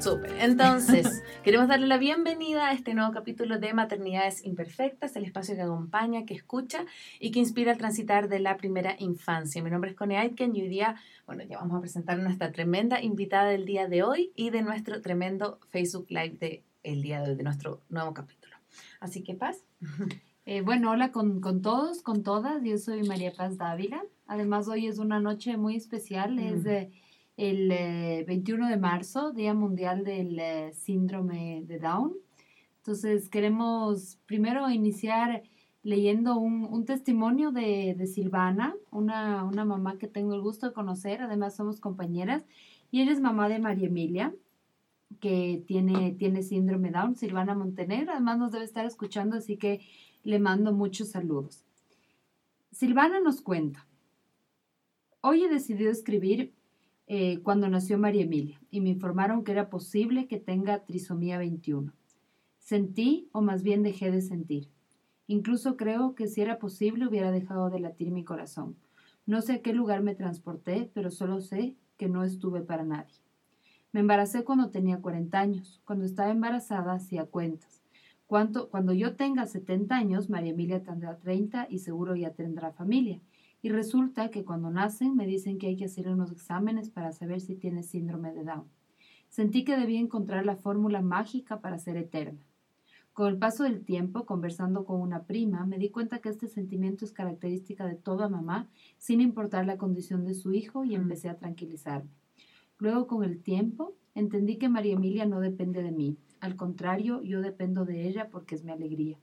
Súper. Entonces, queremos darle la bienvenida a este nuevo capítulo de Maternidades Imperfectas, el espacio que acompaña, que escucha y que inspira al transitar de la primera infancia. Mi nombre es Connie Aitken y hoy día, bueno, ya vamos a presentar a nuestra tremenda invitada del día de hoy y de nuestro tremendo Facebook Live del el día de hoy, de nuestro nuevo capítulo. Así que, Paz. Eh, bueno, hola con, con, todos, con todas. Yo soy María Paz Dávila. Además, hoy es una noche muy especial. Es de el 21 eh, de marzo, Día Mundial del eh, Síndrome de Down. Entonces queremos primero iniciar leyendo un, testimonio de, Silvana, una, mamá que tengo el gusto de conocer, además somos compañeras, y ella es mamá de María Emilia, que tiene, tiene síndrome Down, Silvana Montenegro, además nos debe estar escuchando, así que le mando muchos saludos. Silvana nos cuenta, hoy he decidido escribir eh, cuando nació María Emilia y me informaron que era posible que tenga trisomía 21. Sentí, o más bien dejé de sentir. Incluso creo que si era posible hubiera dejado de latir mi corazón. No sé a qué lugar me transporté, pero solo sé que no estuve para nadie. Me embaracé cuando tenía 40 años. Cuando estaba embarazada hacía cuentas. cuando yo tenga 70 años, María Emilia tendrá 30 y seguro ya tendrá familia. Y resulta que cuando nacen me dicen que hay que hacer unos exámenes para saber si tiene síndrome de Down. Sentí que debía encontrar la fórmula mágica para ser eterna. Con el paso del tiempo, conversando con una prima, me di cuenta que este sentimiento es característica de toda mamá, sin importar la condición de su hijo, y empecé a tranquilizarme. Luego, con el tiempo, entendí que María Emilia no depende de mí. Al contrario, yo dependo de ella porque es mi alegría.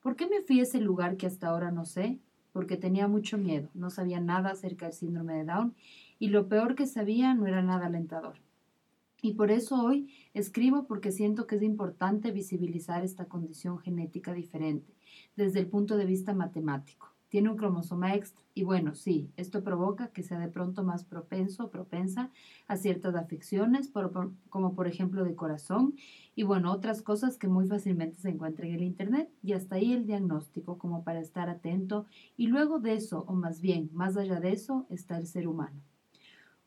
¿Por qué me fui a ese lugar que hasta ahora no sé? Porque tenía mucho miedo, no sabía nada acerca del síndrome de Down y lo peor que sabía no era nada alentador. Y por eso hoy escribo porque siento que es importante visibilizar esta condición genética diferente desde el punto de vista matemático tiene un cromosoma extra. Y bueno, sí, esto provoca que sea de pronto más propenso o propensa a ciertas afecciones, como por ejemplo de corazón, y bueno, otras cosas que muy fácilmente se encuentran en el Internet. Y hasta ahí el diagnóstico, como para estar atento. Y luego de eso, o más bien, más allá de eso, está el ser humano.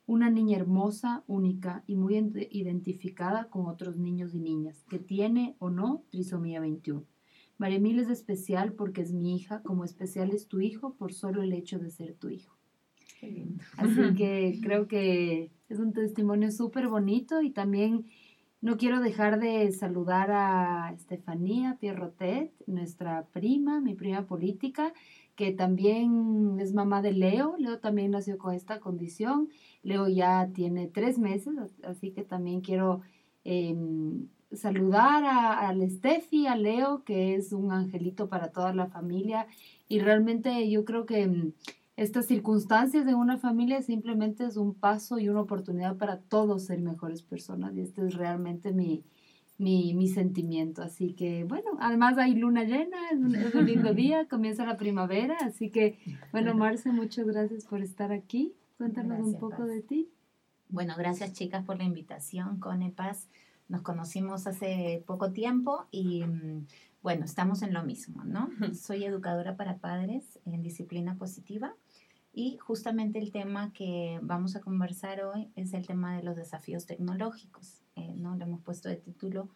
Una niña hermosa, única y muy identificada con otros niños y niñas, que tiene o no trisomía 21 María Emilia es especial porque es mi hija, como especial es tu hijo por solo el hecho de ser tu hijo. Qué lindo. Así que creo que es un testimonio súper bonito y también no quiero dejar de saludar a Estefanía Pierrotet, nuestra prima, mi prima política, que también es mamá de Leo. Leo también nació con esta condición. Leo ya tiene tres meses, así que también quiero em, saludar a, a Steffi, a Leo, que es un angelito para toda la familia. Y realmente yo creo que mm, estas circunstancias de una familia simplemente es un paso y una oportunidad para todos ser mejores personas. Y este es realmente mi, mi, mi sentimiento. Así que, bueno, además hay luna llena, es un, lindo día, comienza la primavera. Así que, bueno, Marce, muchas gracias por estar aquí. Cuéntanos un poco de ti. Bueno, gracias chicas por la invitación, Conepaz. Nos conocimos hace poco tiempo y mm, bueno, estamos en lo mismo, ¿no? Soy educadora para padres en disciplina positiva y justamente el tema que vamos a conversar hoy es el tema de los desafíos tecnológicos, eh, ¿no? Le hemos puesto de título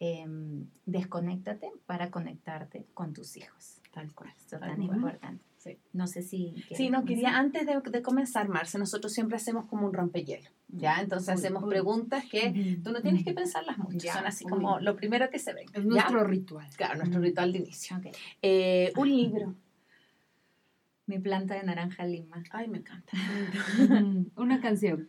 em, Desconéctate para conectarte con tus hijos. Tal cual. Esto es tan importante. No sé si... Sí, no, quería, antes de, de, comenzar, Marce, nosotros siempre hacemos como un rompehielo, ¿ya? Entonces hacemos preguntas que tú no tienes que pensarlas mucho, son así como lo primero que se ven. Es nuestro ritual. Claro, nuestro ritual de inicio. Eh, un libro. Mi planta de naranja lima. Ay, me encanta. Una canción.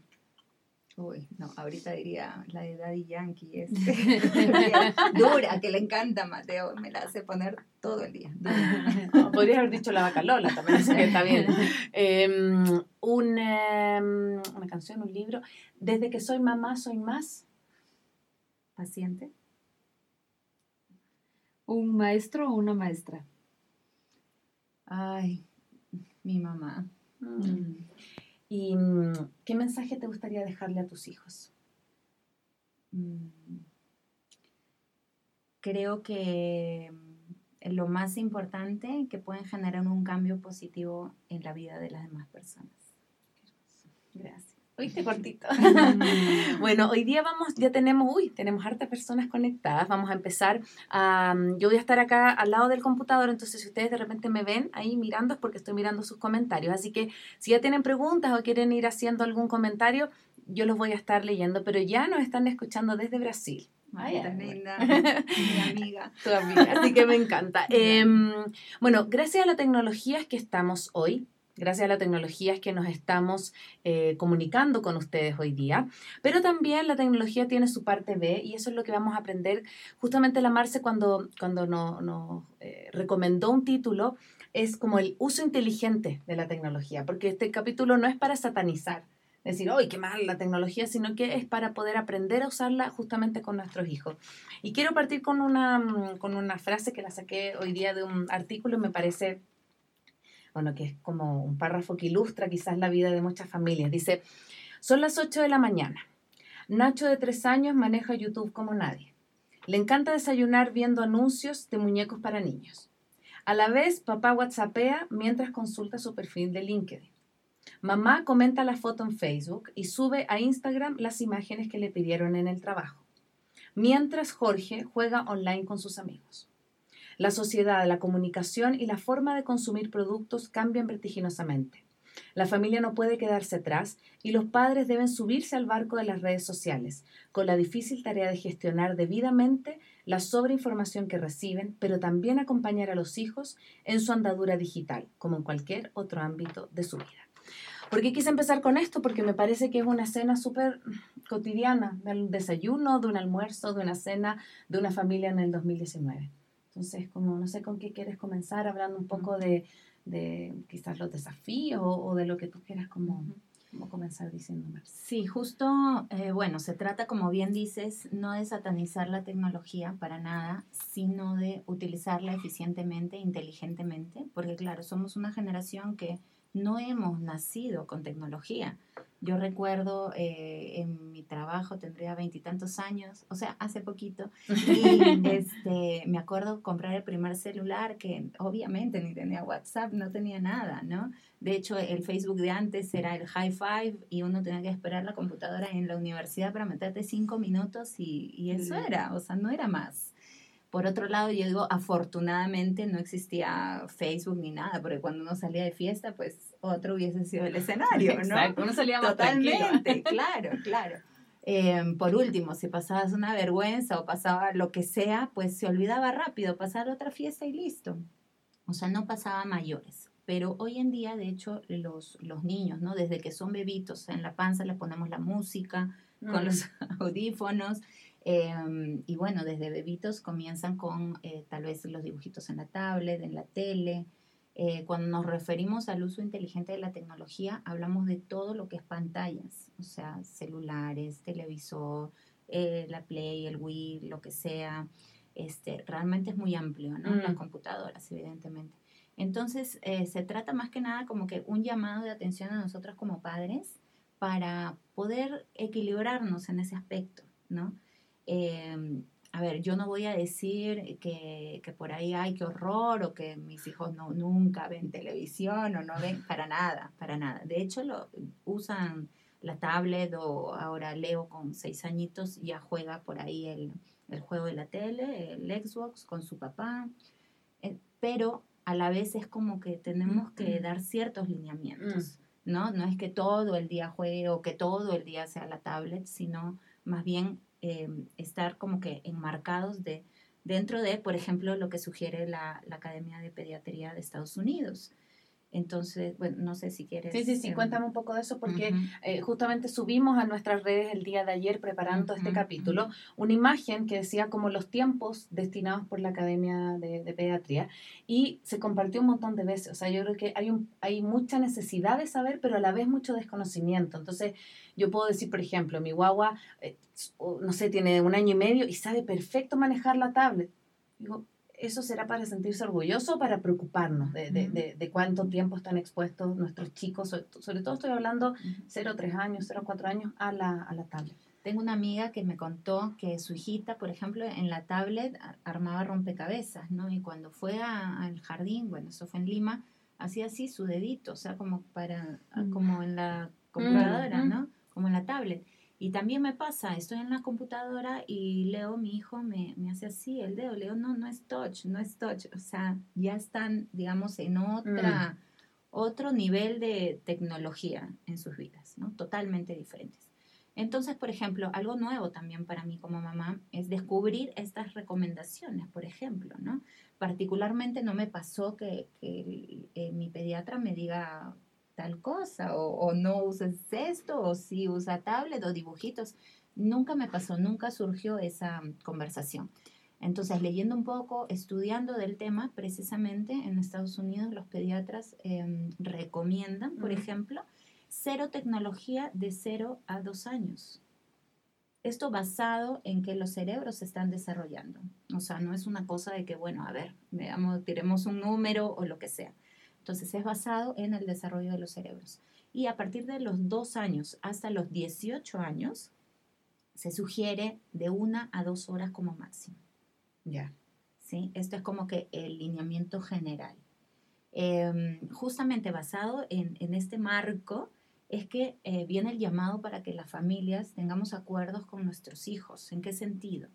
Uy, no, ahorita diría la de Daddy Yankee, es dura, que le encanta Mateo, me la hace poner todo el día. podría haber dicho la vaca Lola, también que está bien. Em, em, una canción, un libro. Desde que soy mamá, soy más paciente. ¿Un maestro o una maestra? Ay, mi mamá. Mm. ¿Y mm, qué mensaje te gustaría dejarle a tus hijos? Mm, creo que mm, lo más importante que pueden generar un cambio positivo en la vida de las demás personas. Gracias. ¿Viste? Cortito. bueno, hoy día vamos, ya tenemos, uy, tenemos hartas personas conectadas. Vamos a empezar. a yo voy a estar acá al lado del computador, entonces si ustedes de repente me ven ahí mirando es porque estoy mirando sus comentarios. Así que si ya tienen preguntas o quieren ir haciendo algún comentario, yo los voy a estar leyendo, pero ya nos están escuchando desde Brasil. Ay, tan linda, mi amiga. Tu amiga, así que me encanta. Em, bueno, gracias a la tecnología es que estamos hoy, gracias a la tecnología es que nos estamos eh, comunicando con ustedes hoy día, pero también la tecnología tiene su parte B y eso es lo que vamos a aprender justamente la Marce cuando, cuando nos eh, recomendó un título, es como el uso inteligente de la tecnología, porque este capítulo no es para satanizar, decir, ¡ay, qué mal la tecnología! sino que es para poder aprender a usarla justamente con nuestros hijos. Y quiero partir con una, con una frase que la saqué hoy día de un artículo y me parece bueno, que es como un párrafo que ilustra quizás la vida de muchas familias. Dice, son las 8 de la mañana. Nacho de 3 años maneja YouTube como nadie. Le encanta desayunar viendo anuncios de muñecos para niños. A la vez, papá WhatsAppea mientras consulta su perfil de LinkedIn. Mamá comenta la foto en Facebook y sube a Instagram las imágenes que le pidieron en el trabajo. Mientras Jorge juega online con sus amigos. La sociedad, la comunicación y la forma de consumir productos cambian vertiginosamente. La familia no puede quedarse atrás y los padres deben subirse al barco de las redes sociales, con la difícil tarea de gestionar debidamente la sobreinformación que reciben, pero también acompañar a los hijos en su andadura digital, como en cualquier otro ámbito de su vida. ¿Por qué quise empezar con esto? Porque me parece que es una escena súper cotidiana, del desayuno, de un almuerzo, de una cena de una familia en el 2019. Entonces, como no sé con qué quieres comenzar, hablando un poco de, de quizás los desafíos o, de lo que tú quieras como, como comenzar diciéndome. Sí, justo, eh, bueno, se trata, como bien dices, no de satanizar la tecnología para nada, sino de utilizarla eficientemente, inteligentemente, porque claro, somos una generación que no hemos nacido con tecnología. Yo recuerdo eh, en mi trabajo, tendría veintitantos años, o sea, hace poquito, y este, me acuerdo comprar el primer celular que obviamente ni tenía WhatsApp, no tenía nada, ¿no? De hecho, el Facebook de antes era el High Five y uno tenía que esperar la computadora en la universidad para meterte cinco minutos y, y eso era, o sea, no era más. Por otro lado, yo digo, afortunadamente no existía Facebook ni nada, porque cuando uno salía de fiesta, pues otro hubiese sido el escenario, ¿no? Exacto, uno salía más Totalmente, claro, claro. Em, por último, si pasabas una vergüenza o pasaba lo que sea, pues se olvidaba rápido, pasar otra fiesta y listo. O sea, no pasaba mayores. Pero hoy en día, de hecho, los, los niños, ¿no? Desde que son bebitos, en la panza les ponemos la música, con los audífonos, Em, y bueno, desde bebitos comienzan con eh, tal vez los dibujitos en la tablet, en la tele. Eh, cuando nos referimos al uso inteligente de la tecnología, hablamos de todo lo que es pantallas, o sea, celulares, televisor, eh, la Play, el Wii, lo que sea. Este, realmente es muy amplio, ¿no? Las computadoras, evidentemente. Entonces, se trata más que nada como que un llamado de atención a nosotros como padres para poder equilibrarnos en ese aspecto, ¿no? A ver, yo no voy a decir que, que, por ahí hay que horror o que mis hijos no, nunca ven televisión o no ven, para nada, para nada. De hecho, lo, usan la tablet o ahora Leo con seis añitos ya juega por ahí el, el juego de la tele, el Xbox con su papá, eh, pero a la vez es como que tenemos que dar ciertos lineamientos, mm. ¿no? No es que todo el día juegue o que todo el día sea la tablet, sino más bien Em, estar como que enmarcados de, dentro de, por ejemplo, lo que sugiere la, la Academia de Pediatría de Estados Unidos, entonces, bueno, no sé si quieres. Sí, sí, sí, em, cuéntame un poco de eso porque eh, justamente subimos a nuestras redes el día de ayer preparando este capítulo una imagen que decía como los tiempos destinados por la Academia de, de, Pediatría y se compartió un montón de veces. O sea, yo creo que hay, un, hay mucha necesidad de saber, pero a la vez mucho desconocimiento. Entonces, yo puedo decir, por ejemplo, mi guagua, eh, no sé, tiene un año y medio y sabe perfecto manejar la tablet. Digo, ¿eso será para sentirse orgulloso o para preocuparnos de, de, de, cuánto tiempo están expuestos nuestros chicos? Sobre, todo estoy hablando 0, 3 años, 0, 4 años a la, a la tablet. Tengo una amiga que me contó que su hijita, por ejemplo, en la tablet armaba rompecabezas, ¿no? Y cuando fue al jardín, bueno, eso fue en Lima, hacía así su dedito, o sea, como para, como en la computadora, ¿no? como en la tablet. Y también me pasa, estoy en la computadora y Leo, mi hijo, me, me hace así el dedo. Leo, no, no es touch, no es touch. O sea, ya están, digamos, en otra, otro nivel de tecnología en sus vidas, ¿no? Totalmente diferentes. Entonces, por ejemplo, algo nuevo también para mí como mamá es descubrir estas recomendaciones, por ejemplo, ¿no? Particularmente no me pasó que, que eh, mi pediatra me diga, tal cosa, o, no uses esto, o si usa tablet o dibujitos. Nunca me pasó, nunca surgió esa conversación. Entonces, leyendo un poco, estudiando del tema, precisamente en Estados Unidos los pediatras em, recomiendan, por ejemplo, cero tecnología de cero a dos años. Esto basado en que los cerebros se están desarrollando. O sea, no es una cosa de que, bueno, a ver, veamos, tiremos un número o lo que sea. Entonces es basado en el desarrollo de los cerebros. Y a partir de los dos años hasta los 18 años, se sugiere de una a dos horas como máximo. Ya. ¿Sí? Esto es como que el lineamiento general. Em, justamente basado en, este marco es que eh, viene el llamado para que las familias tengamos acuerdos con nuestros hijos. ¿En qué sentido?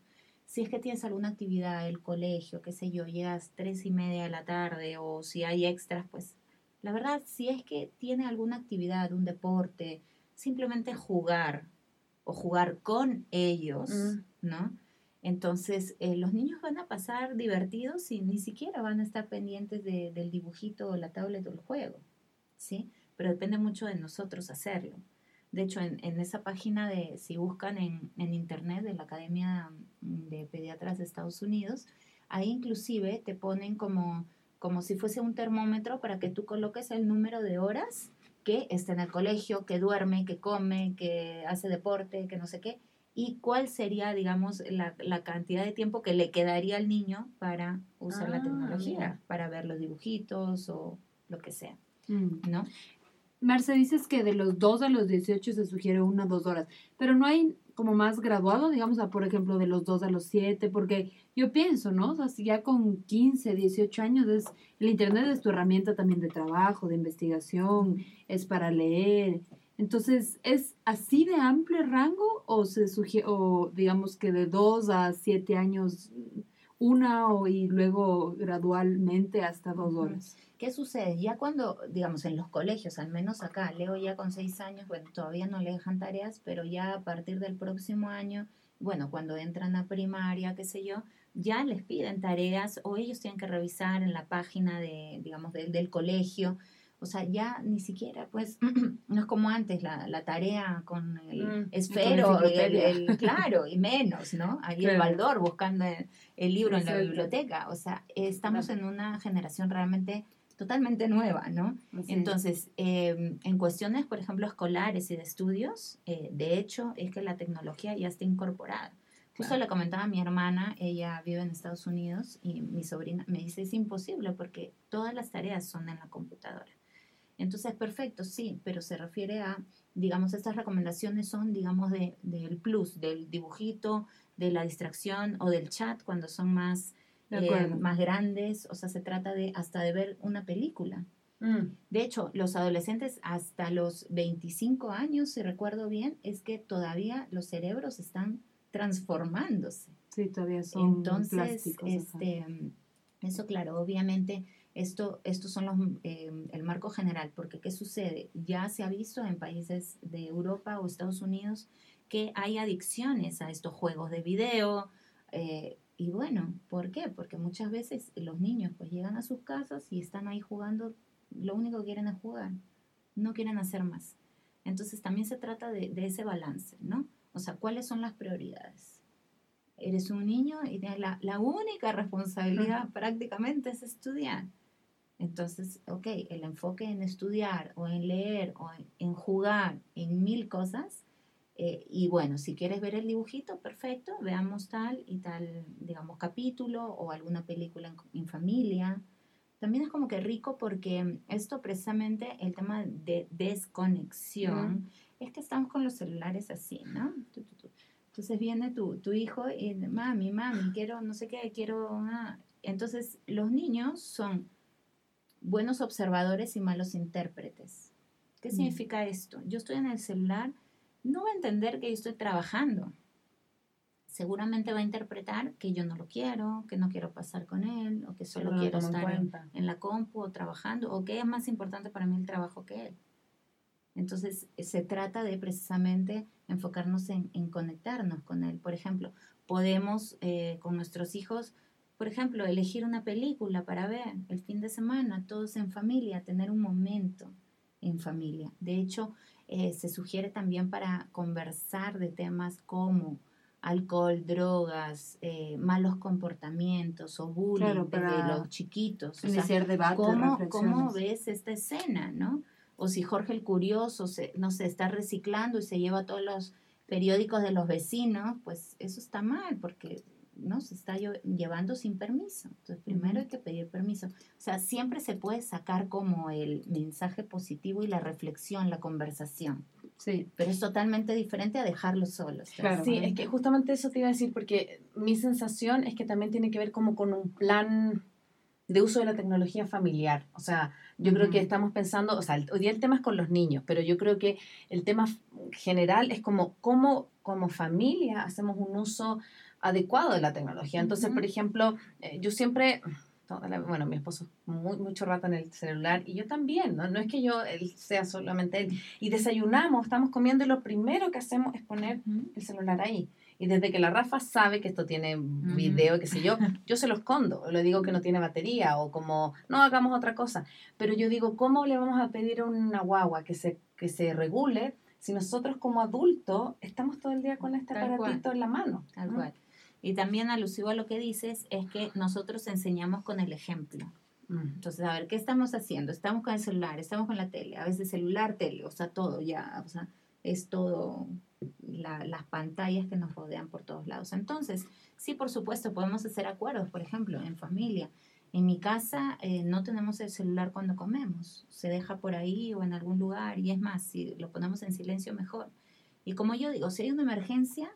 Si es que tienes alguna actividad, el colegio, qué sé yo, llegas tres y media de la tarde o si hay extras, pues la verdad, si es que tiene alguna actividad, un deporte, simplemente jugar o jugar con ellos, mm. ¿no? Entonces, eh, los niños van a pasar divertidos y ni siquiera van a estar pendientes del dibujito o la tablet o el juego, ¿sí? Pero depende mucho de nosotros hacerlo. De hecho, en, esa página de, si buscan en, internet de la Academia de Pediatras de Estados Unidos, ahí inclusive te ponen como, como si fuese un termómetro para que tú coloques el número de horas que está en el colegio, que duerme, que come, que hace deporte, que no sé qué, y cuál sería, digamos, la, cantidad de tiempo que le quedaría al niño para usar la ah, tecnología, para ver los dibujitos o lo que sea, mm. ¿no? Marce, dices que de los 2 a los 18 se sugiere una o dos horas, pero no hay como más graduado, digamos, a, por ejemplo, de los 2 a los 7, porque yo pienso, ¿no? O sea, si ya con 15, 18 años, es, el Internet es tu herramienta también de trabajo, de investigación, es para leer. Entonces, ¿es así de amplio rango o se sugiere, o digamos que de 2 a 7 años una o, y luego gradualmente hasta dos horas? ¿Qué sucede? Ya cuando, digamos, en los colegios, al menos acá, Leo ya con seis años, bueno, todavía no le dejan tareas, pero ya a partir del próximo año, bueno, cuando entran a primaria, qué sé yo, ya les piden tareas o ellos tienen que revisar en la página de, digamos, del colegio. O sea, ya ni siquiera, pues, no es como antes, la, la tarea con el mm, esfero, el, claro, y menos, ¿no? Ahí el baldor buscando el, libro en la biblioteca. O sea, estamos en una generación realmente totalmente nueva, ¿no? Entonces, em, en cuestiones, por ejemplo, escolares y de estudios, eh, de hecho, es que la tecnología ya está incorporada. Justo le comentaba a mi hermana, ella vive en Estados Unidos y mi sobrina me dice, es imposible porque todas las tareas son en la computadora. Entonces, perfecto, sí, pero se refiere a, digamos, estas recomendaciones son, digamos, de, del plus, del dibujito, de la distracción o del chat cuando son más eh, más grandes, o sea, se trata de hasta de ver una película. Mm. De hecho, los adolescentes hasta los 25 años, si recuerdo bien, es que todavía los cerebros están transformándose. Sí, todavía son Entonces, este, eso claro, obviamente, esto, estos son los, eh, el marco general, porque ¿qué sucede? Ya se ha visto en países de Europa o Estados Unidos que hay adicciones a estos juegos de video, eh, y bueno, ¿por qué? Porque muchas veces los niños pues llegan a sus casas y están ahí jugando, lo único que quieren es jugar, no quieren hacer más. Entonces también se trata de, ese balance, ¿no? O sea, ¿cuáles son las prioridades? Eres un niño y la, la única responsabilidad prácticamente es estudiar. Entonces, ok, el enfoque en estudiar o en leer o en jugar en mil cosas eh, y bueno, si quieres ver el dibujito, perfecto, veamos tal y tal, digamos, capítulo o alguna película en, familia. También es como que rico porque esto precisamente, el tema de desconexión, es que estamos con los celulares así, ¿no? Entonces viene tu, tu hijo y, mami, mami, quiero, no sé qué, quiero... Ah". Entonces los niños son buenos observadores y malos intérpretes. ¿Qué significa esto? Yo estoy en el celular no va a entender que yo estoy trabajando. Seguramente va a interpretar que yo no lo quiero, que no quiero pasar con él, o que solo no quiero estar en, en la compu o trabajando, o que es más importante para mí el trabajo que él. Entonces, se trata de precisamente enfocarnos en, en conectarnos con él. Por ejemplo, podemos eh, con nuestros hijos, por ejemplo, elegir una película para ver el fin de semana, todos en familia, tener un momento en familia. De hecho, eh, se sugiere también para conversar de temas como alcohol, drogas, eh, malos comportamientos o bullying Claro, para los chiquitos. O sea, debate, ¿Cómo. ¿Cómo ves esta escena, no? O si Jorge el Curioso, se, no sé, está reciclando y se lleva todos los periódicos de los vecinos, pues eso está mal, porque no se está lle- llevando sin permiso. Entonces, primero hay que pedir permiso. O sea, siempre se puede sacar como el mensaje positivo y la reflexión, la conversación, Sí, pero es totalmente diferente a dejarlos solos. ¿te das Claro. Sí, es que justamente eso te iba a decir, porque mi sensación es que también tiene que ver como con un plan de uso de la tecnología familiar. O sea, yo creo que estamos pensando, o sea, el- hoy día el tema es con los niños, pero yo creo que el tema general es como cómo como familia hacemos un uso adecuado de la tecnología. Entonces, por ejemplo, eh, yo siempre, la- bueno, mi esposo muy, mucho rato en el celular y yo también, ¿no? No es que yo él sea solamente él. Y desayunamos, estamos comiendo y lo primero que hacemos es poner el celular ahí. Y desde que la Rafa sabe que esto tiene video, qué sé yo, yo se lo escondo. Le digo que no tiene batería o como, no, hagamos otra cosa. Pero yo digo, ¿cómo le vamos a pedir a una guagua que se, que se regule si nosotros como adultos estamos todo el día con este Tal cual. aparatito en la mano? Tal ¿no? cual. Y también alusivo a lo que dices, es que nosotros enseñamos con el ejemplo. Entonces, a ver, ¿qué estamos haciendo? Estamos con el celular, estamos con la tele, a veces celular, tele, o sea, todo ya, o sea, es todo la- las pantallas que nos rodean por todos lados. Entonces, sí, por supuesto, podemos hacer acuerdos, por ejemplo, en familia. En mi casa eh, no tenemos el celular cuando comemos, se deja por ahí o en algún lugar y es más, si lo ponemos en silencio mejor. Y como yo digo, si hay una emergencia,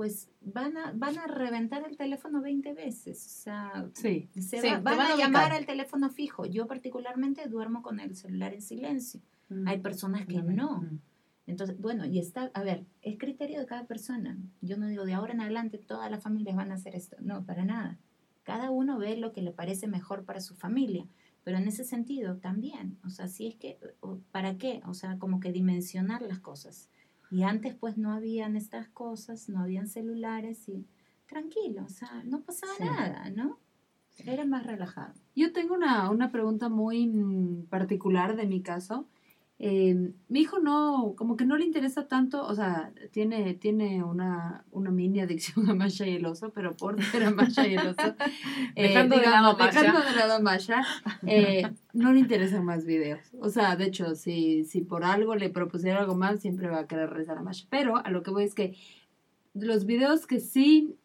pues van a, van a reventar el teléfono 20 veces. O sea, sí. se Sí, va- van, van a llamar al teléfono fijo. Yo particularmente duermo con el celular en silencio. Hay personas que no. Mm. Entonces, bueno, y está, a ver, es criterio de cada persona. Yo no digo de ahora en adelante todas las familias van a hacer esto. No, para nada. Cada uno ve lo que le parece mejor para su familia. Pero en ese sentido también, o sea, si es que, ¿para qué? O sea, como que dimensionar las cosas. Y antes pues no habían estas cosas, no habían celulares y tranquilo, o sea, no pasaba Sí. nada, ¿no? Era más relajado. Yo tengo una, una pregunta muy mm, particular de mi caso. Eh, mi hijo no, como que no le interesa tanto, o sea, tiene, tiene una, una mini adicción a Masha y el oso, pero por ser a Masha y el oso, eh, Dejando de lado a Masha. dejando de lado a Masha, eh, no le interesan más videos. O sea, de hecho, si, si por algo le propusiera algo más, siempre va a querer rezar a Masha. Pero a lo que voy es que los videos que sí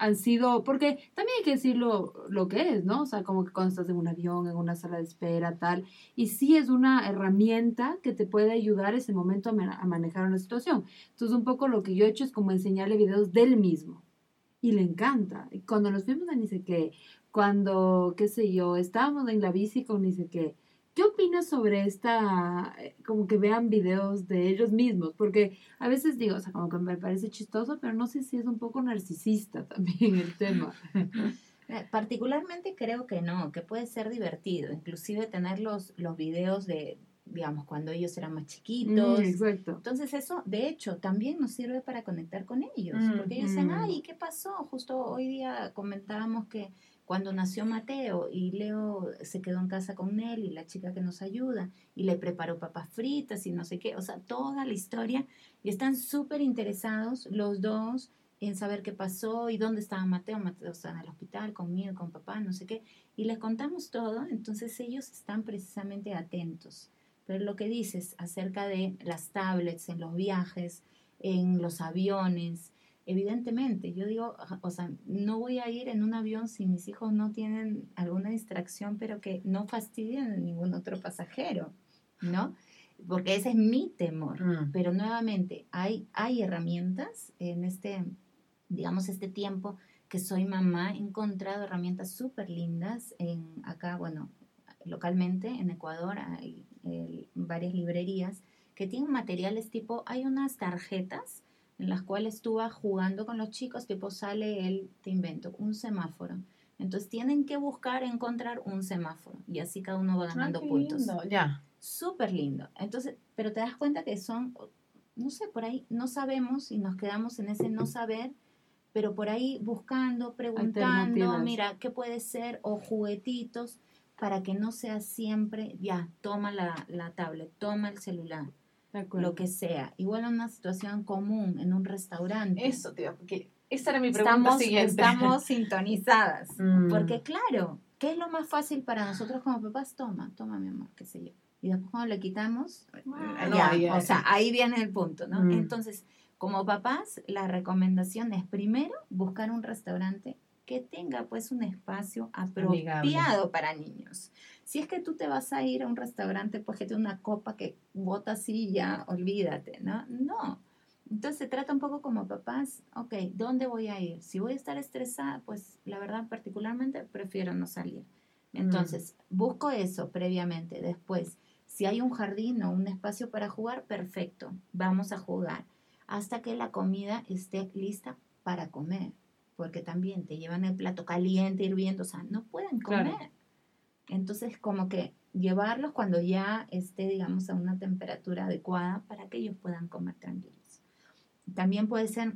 han sido, porque también hay que decirlo lo que es, ¿no? O sea, como que cuando estás en un avión, en una sala de espera, tal, y sí es una herramienta que te puede ayudar ese momento a, a manejar una situación. Entonces, un poco lo que yo he hecho es como enseñarle videos del mismo, y le encanta. Y cuando nos fuimos a ni sé cuando, qué sé yo, estábamos en la bici con ni sé ¿Qué opinas sobre esta, eh, como que vean videos de ellos mismos? Porque a veces digo, o sea, como que me parece chistoso, pero no sé si es un poco narcisista también el tema. Eh, Particularmente creo que no, que puede ser divertido, inclusive tener los, los videos de, digamos, cuando ellos eran más chiquitos. Mm, exacto. Entonces eso, de hecho, también nos sirve para conectar con ellos, Mm, porque ellos dicen, mm. ay, ¿qué pasó? Justo hoy día comentábamos que cuando nació Mateo y Leo se quedó en casa con él y la chica que nos ayuda y le preparó papas fritas y no sé qué, o sea, toda la historia y están súper interesados los dos en saber qué pasó y dónde estaba Mateo. Mateo estaba en el hospital conmigo, con papá, no sé qué. Y les contamos todo, entonces ellos están precisamente atentos. Pero lo que dices acerca de las tablets en los viajes, en los aviones, evidentemente, yo digo, o sea, no voy a ir en un avión si mis hijos no tienen alguna distracción, pero que no fastidien a ningún otro pasajero, ¿no? Porque ese es mi temor. Mm. Pero nuevamente, hay, hay herramientas en este, digamos, este tiempo que soy mamá, he encontrado herramientas súper lindas en acá, bueno, localmente en Ecuador hay eh, varias librerías que tienen materiales tipo, hay unas tarjetas en las cuales tú vas jugando con los chicos, tipo sale el, te invento, un semáforo. Entonces tienen que buscar encontrar un semáforo y así cada uno va Ah, ganando qué puntos. lindo, Ya. Súper lindo. Entonces, pero te das cuenta que son, no sé, por ahí no sabemos y nos quedamos en ese no saber, pero por ahí buscando, preguntando, mira, ¿qué puede ser? O juguetitos para que no sea siempre, ya, toma la, la tablet, toma el celular. Lo que sea. Igual en una situación común, en un restaurante. Eso, tío, porque esa era mi pregunta estamos, siguiente. estamos sintonizadas. Mm. Porque claro, ¿qué es lo más fácil para nosotros como papás? Toma, toma mi amor, qué sé yo. Y después cuando le quitamos, Ah, no, ya, ahí- o sea, ahí viene el punto, ¿no? Mm. Entonces, como papás, la recomendación es primero buscar un restaurante que tenga pues un espacio apropiado para niños. Si es que tú te vas a ir a un restaurante, pues que tiene una copa que bota así ya, olvídate, ¿no? No. Entonces se trata un poco como papás, ok, ¿dónde voy a ir? Si voy a estar estresada, pues la verdad particularmente prefiero no salir. Entonces, busco eso previamente. Después, si hay un jardín o un espacio para jugar, perfecto, vamos a jugar hasta que la comida esté lista para comer, porque también te llevan el plato caliente, hirviendo, o sea, no pueden comer. Claro. Entonces, como que llevarlos cuando ya esté, digamos, a una temperatura adecuada para que ellos puedan comer tranquilos. También puede ser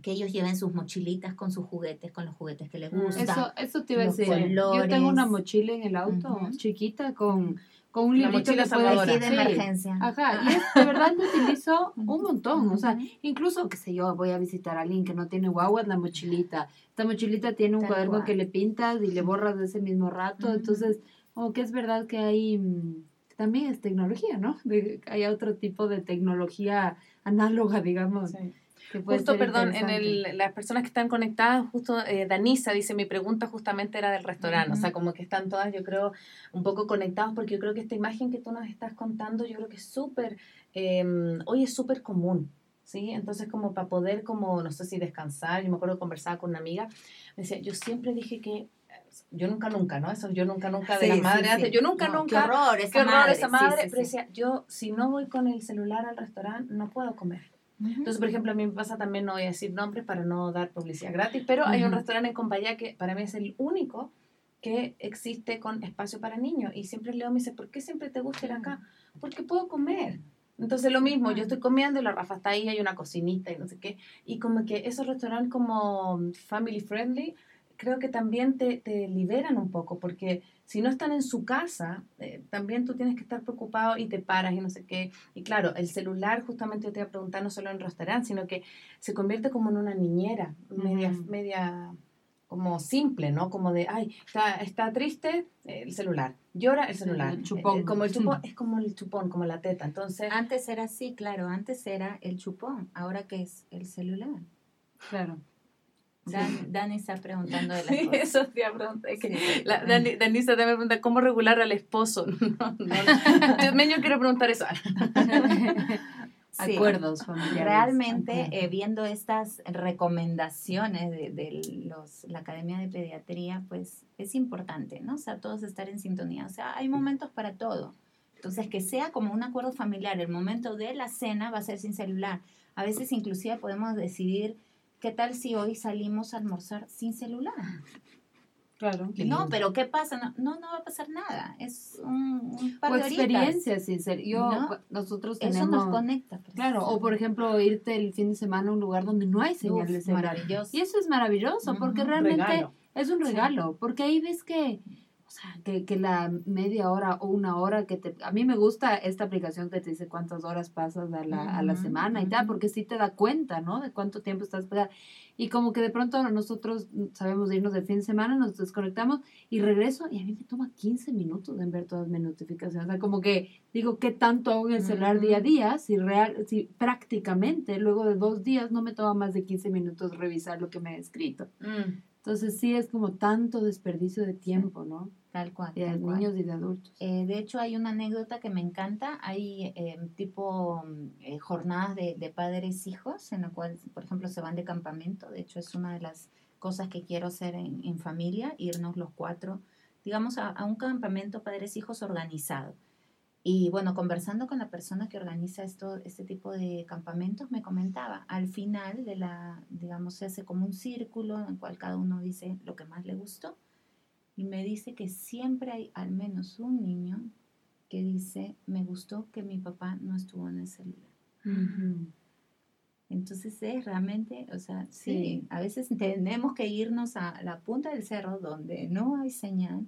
que ellos lleven sus mochilitas con sus juguetes, con los juguetes que les Mm. gustan. Eso, eso te iba a decir. Yo tengo una colores. mochila en el auto chiquita con, con un La librito que. Sí, de sí. emergencia. Ajá, y es, de verdad lo utilizo un montón. O sea, incluso, qué sé yo, voy a visitar a alguien que no tiene guaguas, la mochilita. Esta mochilita tiene un Tal cuaderno que le pintas y le borras de ese mismo rato. Entonces, como que es verdad que hay, mm, también es tecnología, ¿no? De- hay otro tipo de tecnología análoga, digamos. Sí. Justo, perdón, en el, las personas que están conectadas, justo eh, Danisa dice, mi pregunta justamente era del restaurante, o sea, como que están todas, yo creo, un poco conectadas, porque yo creo que esta imagen que tú nos estás contando, yo creo que es súper, eh, hoy es súper común, ¿sí? Entonces, como para poder, como, no sé si descansar, yo me acuerdo que conversaba con una amiga, me decía, yo siempre dije que, yo nunca, nunca, ¿no? Eso yo nunca, nunca de Sí, las madres, sí. antes, yo nunca, No, nunca, Qué horror esa qué horror madre. esa madre, sí, pero sí. decía, yo si no voy con el celular al restaurante, no puedo comer. Entonces, por ejemplo, a mí me pasa también, no voy a decir nombres para no dar publicidad gratis, pero hay un restaurante en Compayá que para mí es el único que existe con espacio para niños. Y siempre Leo me dice, ¿por qué siempre te gusta ir acá? Porque puedo comer. Entonces lo mismo, yo estoy comiendo y la Rafa está ahí, hay una cocinita y no sé qué. Y como que esos restaurantes como family friendly, creo que también te, te liberan un poco, porque si no están en su casa, eh, también tú tienes que estar preocupado y te paras y no sé qué. Y claro, el celular, justamente yo te iba a preguntar, no solo en restaurante, sino que se convierte como en una niñera, media, media como simple, ¿no? Como de, ay, está, está triste, eh, el celular, llora, el celular. El chupón. Eh, eh, como el chupón, es como el chupón, como la teta. Entonces, Antes era así, claro, antes era el chupón, ahora que es el celular. Claro. Dan- Dani está preguntando de las Sí, cosas. eso te es que Sí. La, Dani, Danisa también me pregunta, ¿cómo regular al esposo? No, no. Yo, men, yo quiero preguntar eso. Sí. Acuerdos familiares. Realmente, Acuerdos. eh, viendo estas recomendaciones de, de los, la Academia de Pediatría, pues es importante, ¿no? O sea, todos estar en sintonía. O sea, hay momentos para todo. Entonces, que sea como un acuerdo familiar, el momento de la cena va a ser sin celular. A veces inclusive podemos decidir, ¿qué tal si hoy salimos a almorzar sin celular? Claro. Qué No, lindo. pero ¿qué pasa? No, no, no va a pasar nada. Es un, un par O de horitas. experiencias, sin ser. Yo, ¿No? nosotros Eso tenemos. nos conecta. Claro, o por ejemplo, irte el fin de semana a un lugar donde no hay señal de celular. maravilloso. Y eso es maravilloso, porque realmente Regalo. es un Sí. regalo, porque ahí ves que, sea, que, que la media hora o una hora que te... A mí me gusta esta aplicación que te dice cuántas horas pasas a la, a la semana y tal, porque sí te da cuenta, ¿no? De cuánto tiempo estás pegada. Y como que de pronto nosotros sabemos de irnos del fin de semana, nos desconectamos y regreso y a mí me toma 15 minutos en ver todas mis notificaciones. O sea, como que digo, ¿qué tanto hago en el celular día a día? Si, real, si prácticamente luego de dos días no me toma más de 15 minutos revisar lo que me he escrito. Mm. Entonces sí es como tanto desperdicio de tiempo, ¿no? Tal cual. Y de tal cual. niños y de adultos. Eh, de hecho, hay una anécdota que me encanta. Hay eh, tipo mm, eh, jornadas de, de padres hijos, en la cual, por ejemplo, se van de campamento. De hecho, es una de las cosas que quiero hacer en, en familia, irnos los cuatro, digamos, a, a un campamento padres hijos organizado. Y bueno, conversando con la persona que organiza esto, este tipo de campamentos, me comentaba, al final de la, digamos, se hace como un círculo en el cual cada uno dice lo que más le gustó. Y me dice que siempre hay al menos un niño que dice, me gustó que mi papá no estuvo en el celular. Entonces es realmente, o sea, sí, a veces tenemos que irnos a la punta del cerro donde no hay señal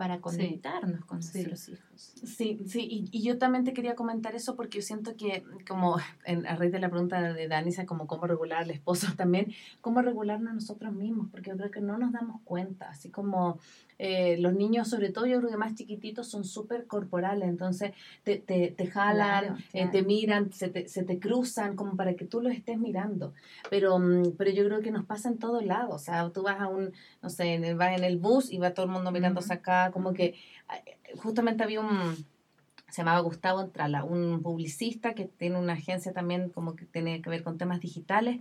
para conectarnos con nuestros hijos. Sí, sí, y, y, yo también te quería comentar eso porque yo siento que, como en, a raíz de la pregunta de Danisa, como cómo regular al esposo también, cómo regularnos nosotros mismos, porque yo creo que no nos damos cuenta, así como eh, los niños, sobre todo yo creo que más chiquititos, son súper corporales, entonces te, te, te jalan, eh, te miran, se te, se te, cruzan como para que tú los estés mirando. Pero, mm, pero yo creo que nos pasa en todos lados, o sea, tú vas a un, no sé, en el, vas en el bus y va todo el mundo mirando acá, como que justamente había un se llamaba Gustavo Entrala, un publicista que tiene una agencia también como que tiene que ver con temas digitales,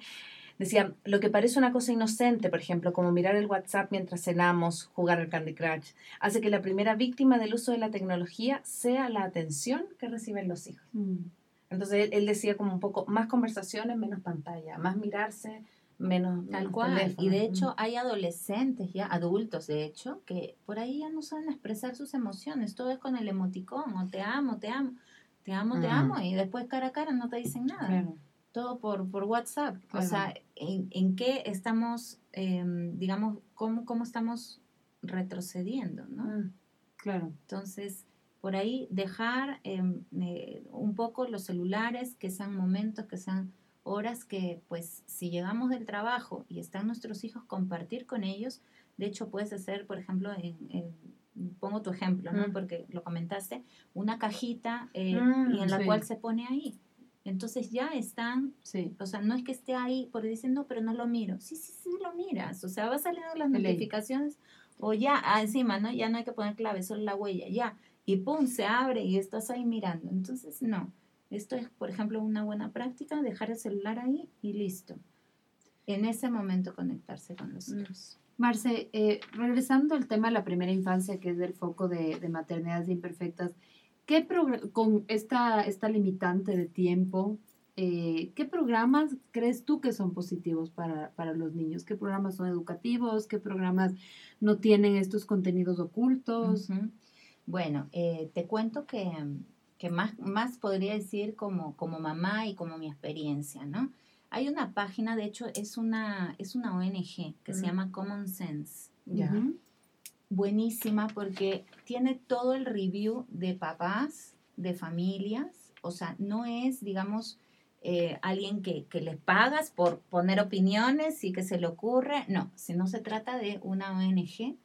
Decía, lo que parece una cosa inocente, por ejemplo, como mirar el WhatsApp mientras cenamos, jugar al Candy Crush, hace que la primera víctima del uso de la tecnología sea la atención que reciben los hijos. Mm. Entonces él, decía como un poco más conversaciones, menos pantalla, más mirarse, menos tal cual. Y de hecho hay adolescentes ya adultos de hecho que por ahí ya no saben expresar sus emociones. Todo es con el emoticón o te amo te amo te amo te amo y después cara a cara no te dicen nada. Todo por, por WhatsApp. O sea, ¿en, ¿en, qué estamos, em, digamos, cómo, cómo estamos retrocediendo, ¿no? Mm, claro. Entonces, por ahí dejar em, eh, un poco los celulares, que sean momentos, que sean horas que, pues, si llegamos del trabajo y están nuestros hijos, compartir con ellos. De hecho, puedes hacer, por ejemplo, en, pongo tu ejemplo, ¿no? Mm. Porque lo comentaste, una cajita eh, mm, y en la cual se pone ahí entonces ya están, sí. o sea, no es que esté ahí por diciendo, pero no lo miro. Sí, sí, sí lo miras. O sea, va saliendo las notificaciones o ya ah, encima, ¿no? Ya no hay que poner clave, solo la huella, ya. Y pum, se abre y estás ahí mirando. Entonces, no. Esto es, por ejemplo, una buena práctica, dejar el celular ahí y listo. En ese momento conectarse con los mm. hijos. Marce, eh, regresando al tema de la primera infancia, que es el foco de, de maternidades imperfectas, ¿Qué con esta, esta limitante de tiempo, eh, ¿qué programas crees tú que son positivos para, los niños? ¿Qué programas son educativos? ¿Qué programas no tienen estos contenidos ocultos? Bueno, eh, te cuento que, más, más podría decir como, como mamá y como mi experiencia, ¿no? Hay una página, de hecho, es una, es una ONG que se llama Common Sense. ¿ya? buenísima porque tiene todo el review de papás, de familias, o sea, no es, digamos, eh, alguien que, que les pagas por poner opiniones y que se le ocurre, no, sino se trata de una ONG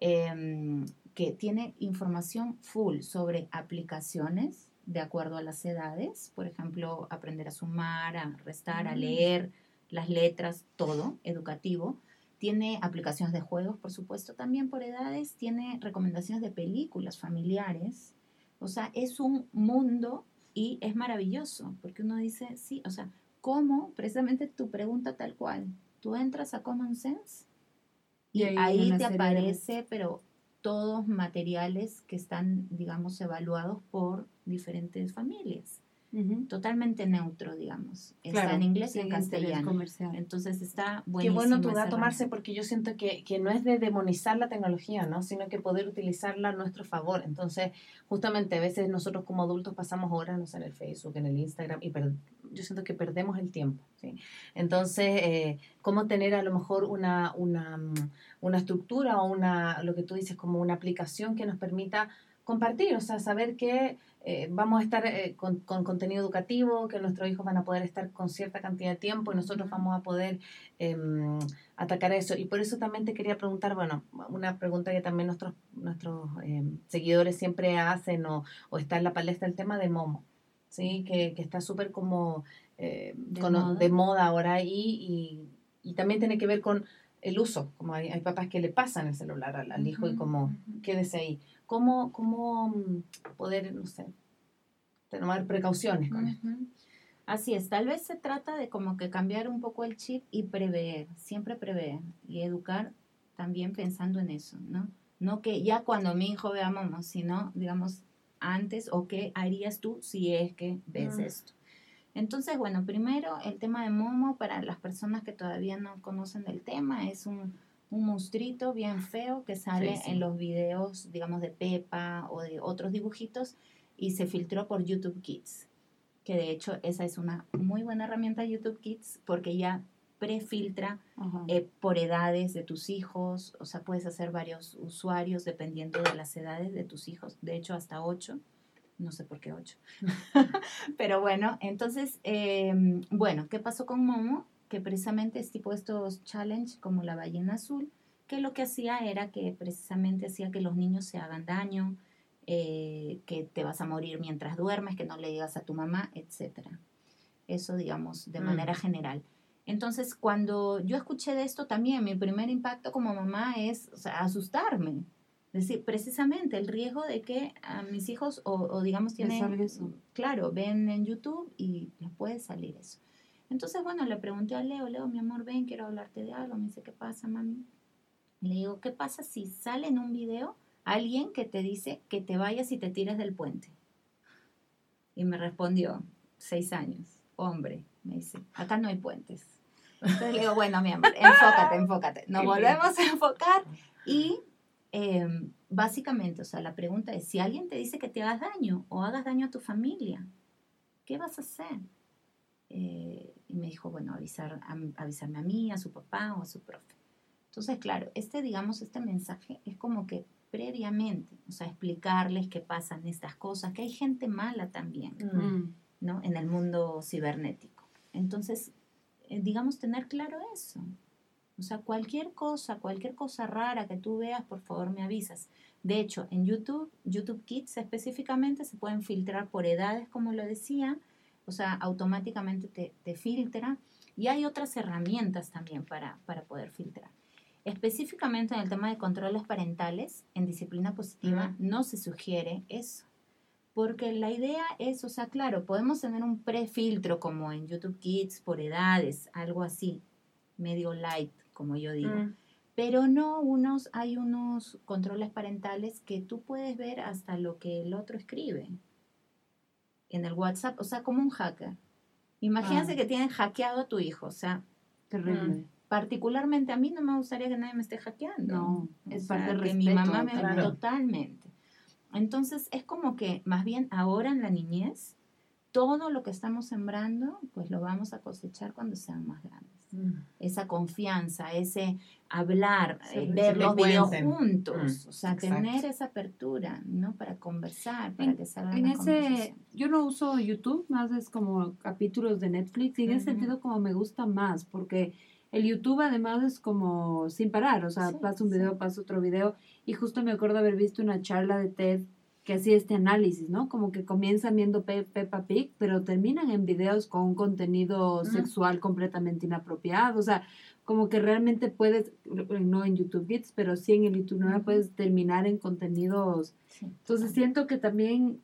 em, que tiene información full sobre aplicaciones de acuerdo a las edades, por ejemplo, aprender a sumar, a restar, a mm. leer las letras, todo educativo tiene aplicaciones de juegos, por supuesto, también por edades, tiene recomendaciones de películas familiares. O sea, es un mundo y es maravilloso, porque uno dice, sí, o sea, ¿cómo? Precisamente tu pregunta tal cual. Tú entras a Common Sense y, ahí, te aparece, pero todos materiales que están, digamos, evaluados por diferentes familias. Totalmente neutro, digamos. Está en inglés y en castellano. Entonces está buenísimo. Qué bueno tu dato, Marce, porque yo siento que, que, no es de demonizar la tecnología, ¿no? Sino que poder utilizarla a nuestro favor. Entonces, justamente a veces nosotros como adultos pasamos horas, no sé, en el Facebook, en el Instagram, y yo siento que perdemos el tiempo, ¿sí? Entonces, eh, ¿cómo tener a lo mejor una, una, una estructura o una, lo que tú dices, como una aplicación que nos permita compartir, o sea, saber que eh, vamos a estar eh, con, contenido educativo, que nuestros hijos van a poder estar con cierta cantidad de tiempo y nosotros vamos a poder em, atacar eso. Y por eso también te quería preguntar, bueno, una pregunta que también nuestros, nuestros em, seguidores siempre hacen o, o, está en la palestra, el tema de Momo, ¿sí? que, que está súper como eh, de, moda. ahora y, y, también tiene que ver con el uso, como hay, hay papás que le pasan el celular al, hijo y como quédese ahí cómo, cómo mm, poder, no sé, tomar precauciones con esto. Así es, tal vez se trata de como que cambiar un poco el chip y prever, siempre prever y educar también pensando en eso, ¿no? No que ya cuando mi hijo vea momo, sino, digamos, antes o qué harías tú si es que ves Mm. esto. Entonces, bueno, primero el tema de Momo, para las personas que todavía no conocen del tema, es un, un monstruito bien feo que sale Sí, sí. en los videos, digamos, de Pepa o de otros dibujitos y se filtró por YouTube Kids. Que de hecho esa es una muy buena herramienta YouTube Kids porque ya prefiltra eh, por edades de tus hijos, o sea, puedes hacer varios usuarios dependiendo de las edades de tus hijos, de hecho hasta ocho, no sé por qué ocho, pero bueno, entonces, eh, bueno, ¿qué pasó con Momo? Que precisamente es tipo estos challenge como la ballena azul, que lo que hacía era que precisamente hacía que los niños se hagan daño, eh, que te vas a morir mientras duermes, que no le digas a tu mamá, etcétera. Eso, digamos, de Mm. manera general. Entonces, cuando yo escuché de esto también, mi primer impacto como mamá es o sea, asustarme. Es decir, precisamente el riesgo de que a mis hijos, o, o digamos, tienen, claro, ven en YouTube y les puede salir eso. Entonces, bueno, le pregunté a Leo, Leo, mi amor, ven, quiero hablarte de algo. Me dice, ¿qué pasa, mami? Le digo, ¿qué pasa si sale en un video alguien que te dice que te vayas y te tires del puente? Y me respondió, seis años, hombre, me dice, acá no hay puentes. Entonces le digo, bueno, mi amor, enfócate, enfócate. Nos volvemos a enfocar y eh, básicamente, o sea, la pregunta es, si alguien te dice que te hagas daño o hagas daño a tu familia, ¿qué vas a hacer? Eh, y me dijo, bueno, avisar, a- avisarme a mí, a su papá o a su profe. Entonces, claro, este, digamos, este mensaje es como que previamente, o sea, explicarles que pasan estas cosas, que hay gente mala también, Mm. Mm. ¿no? En el mundo cibernético. Entonces, eh, digamos, tener claro eso. O sea, cualquier cosa, cualquier cosa rara que tú veas, por favor me avisas. De hecho, en YouTube, YouTube Kids específicamente, se pueden filtrar por edades, como lo decía. O sea, automáticamente te, te filtra. Y hay otras herramientas también para, para poder filtrar. Específicamente en el tema de controles parentales, en disciplina positiva, no se sugiere eso. Porque la idea es, o sea, claro, podemos tener un prefiltro como en YouTube Kids por edades, algo así, medio light, como yo digo. Mm. Pero no unos, hay unos controles parentales que tú puedes ver hasta lo que el otro escribe en el WhatsApp, o sea, como un hacker. Imagínense Ah. que tienen hackeado a tu hijo, o sea, Terrible. particularmente a mí no me gustaría que nadie me esté hackeando. No, es sea, parte mi mamá me también. totalmente. Entonces es como que más bien ahora en la niñez todo lo que estamos sembrando pues lo vamos a cosechar cuando sean más grandes. Mm. Esa confianza, ese hablar, eh, ver los videos juntos, Mm, o sea, exacto. tener esa apertura, ¿no? Para conversar, para En- que salgan En ese, yo no uso YouTube, más es como capítulos de Netflix y en ese sentido como me gusta más porque el YouTube además es como sin parar, o sea, Sí, pasa un sí. video, pasa otro video y justo me acuerdo haber visto una charla de TED que hacía este análisis, ¿no? Como que comienzan viendo Pe- Peppa Pig, pero terminan en videos con un contenido Ujú. sexual completamente inapropiado, o sea, como que realmente puedes, no en YouTube Kids, pero sí en el YouTube Ujú. puedes terminar en contenidos Sí, entonces siento que también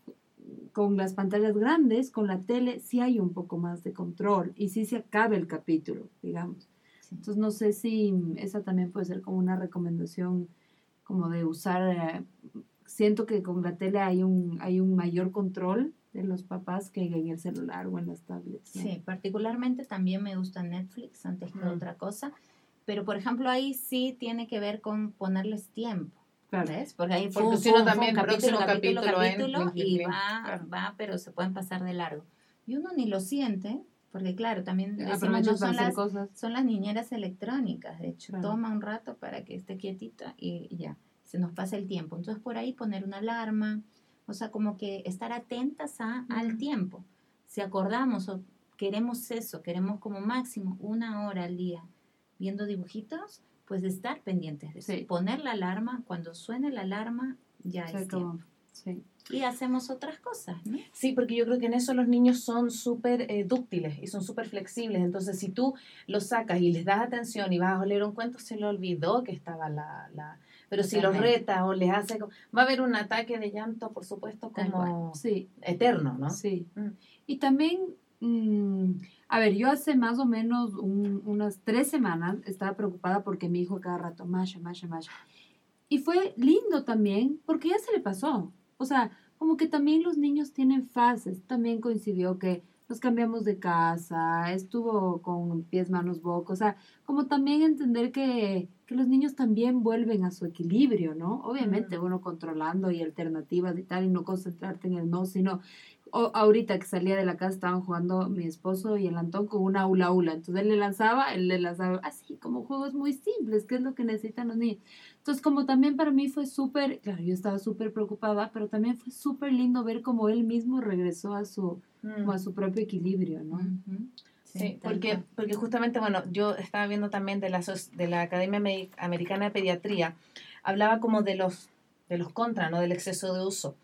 con las pantallas grandes, con la tele, sí hay un poco más de control y sí se acaba el capítulo, digamos. sí. Entonces no sé si esa también puede ser como una recomendación como de usar, eh, siento que con la tele hay un, hay un mayor control de los papás que en el celular o en las tablets. ¿no? Sí, particularmente también me gusta Netflix antes que Mm. otra cosa, pero por ejemplo ahí sí tiene que ver con ponerles tiempo. Claro. ¿Ves? Porque ahí si no fum, también próximo capítulo en capítulo, Blink, y Blink, va, claro. va, pero se pueden pasar de largo. Y uno ni lo siente, porque claro, también decimos, no son las, cosas. son las niñeras electrónicas, de hecho, Claro. toma un rato para que esté quietita y y ya, se nos pasa el tiempo. Entonces por ahí poner una alarma, o sea, como que estar atentas a, al tiempo. Si acordamos o queremos eso, queremos como máximo una hora al día viendo dibujitos, pues estar pendientes de eso. Sí. Poner la alarma, cuando suene la alarma, ya Se es tiempo. Sí. Y hacemos otras cosas, ¿no? Sí, porque yo creo que en eso los niños son súper eh, dúctiles y son súper flexibles. Entonces, si tú los sacas y les das atención y vas a leer un cuento, se le olvidó que estaba la... la... Pero si los reta o les hace... Va a haber un ataque de llanto, por supuesto, como Sí, eterno, ¿no? Sí. Mm. Y también, mm, a ver, yo hace más o menos un- unas tres semanas estaba preocupada porque mi hijo cada rato, Masha, Masha, Masha. Y fue lindo también porque ya se le pasó. O sea, como que también los niños tienen fases. También coincidió que nos cambiamos de casa, estuvo con pies, manos, boca, o sea, como también entender que, que los niños también vuelven a su equilibrio, ¿no? Obviamente uno controlando y alternativas y tal, y no concentrarte en el no, sino o, ahorita que salía de la casa estaban jugando mi esposo y el Antón con una hula hula. Entonces él le lanzaba, él le lanzaba así, como juegos muy simples, que es lo que necesitan los niños. Entonces, como también para mí fue súper, claro, yo estaba súper preocupada, pero también fue súper lindo ver cómo él mismo regresó a su, como a su propio equilibrio, ¿no? Sí, porque, porque justamente, bueno, yo estaba viendo también de la, de la Academia Americana de Pediatría, hablaba como de los de los contras, ¿no? Del exceso de uso.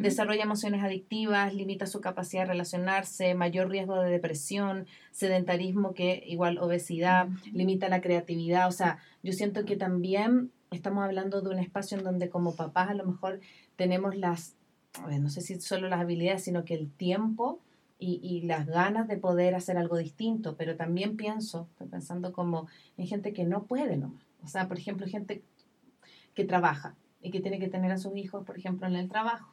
Desarrolla emociones adictivas, limita su capacidad de relacionarse, mayor riesgo de depresión, sedentarismo que igual obesidad, limita la creatividad. O sea, yo siento que también estamos hablando de un espacio en donde como papás a lo mejor tenemos las, no sé si solo las habilidades, sino que el tiempo y, y, las ganas de poder hacer algo distinto, pero también pienso, estoy pensando como en gente que no puede nomás. O sea, por ejemplo, gente que trabaja, y que tiene que tener a sus hijos, por ejemplo, en el trabajo.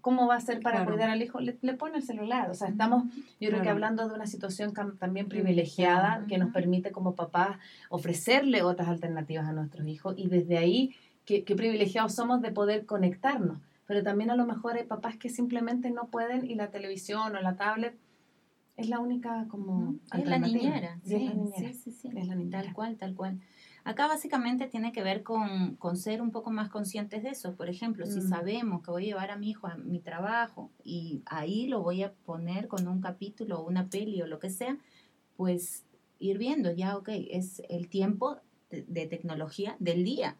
¿Cómo va a ser para cuidar al hijo? Le, pone el celular. O sea, estamos, yo creo que hablando de una situación también privilegiada que nos permite como papás ofrecerle otras alternativas a nuestros hijos y desde ahí, qué, privilegiados somos de poder conectarnos. Pero también a lo mejor hay papás que simplemente no pueden y la televisión o la tablet es la única como es la niñera. Sí, sí, sí, sí, Es la niñera. Tal cual, tal cual. Acá básicamente tiene que ver con, ser un poco más conscientes de eso. Por ejemplo, si mm. sabemos que voy a llevar a mi hijo a mi trabajo y ahí lo voy a poner con un capítulo o una peli o lo que sea, pues ir viendo ya, ok, es el tiempo de, tecnología del día.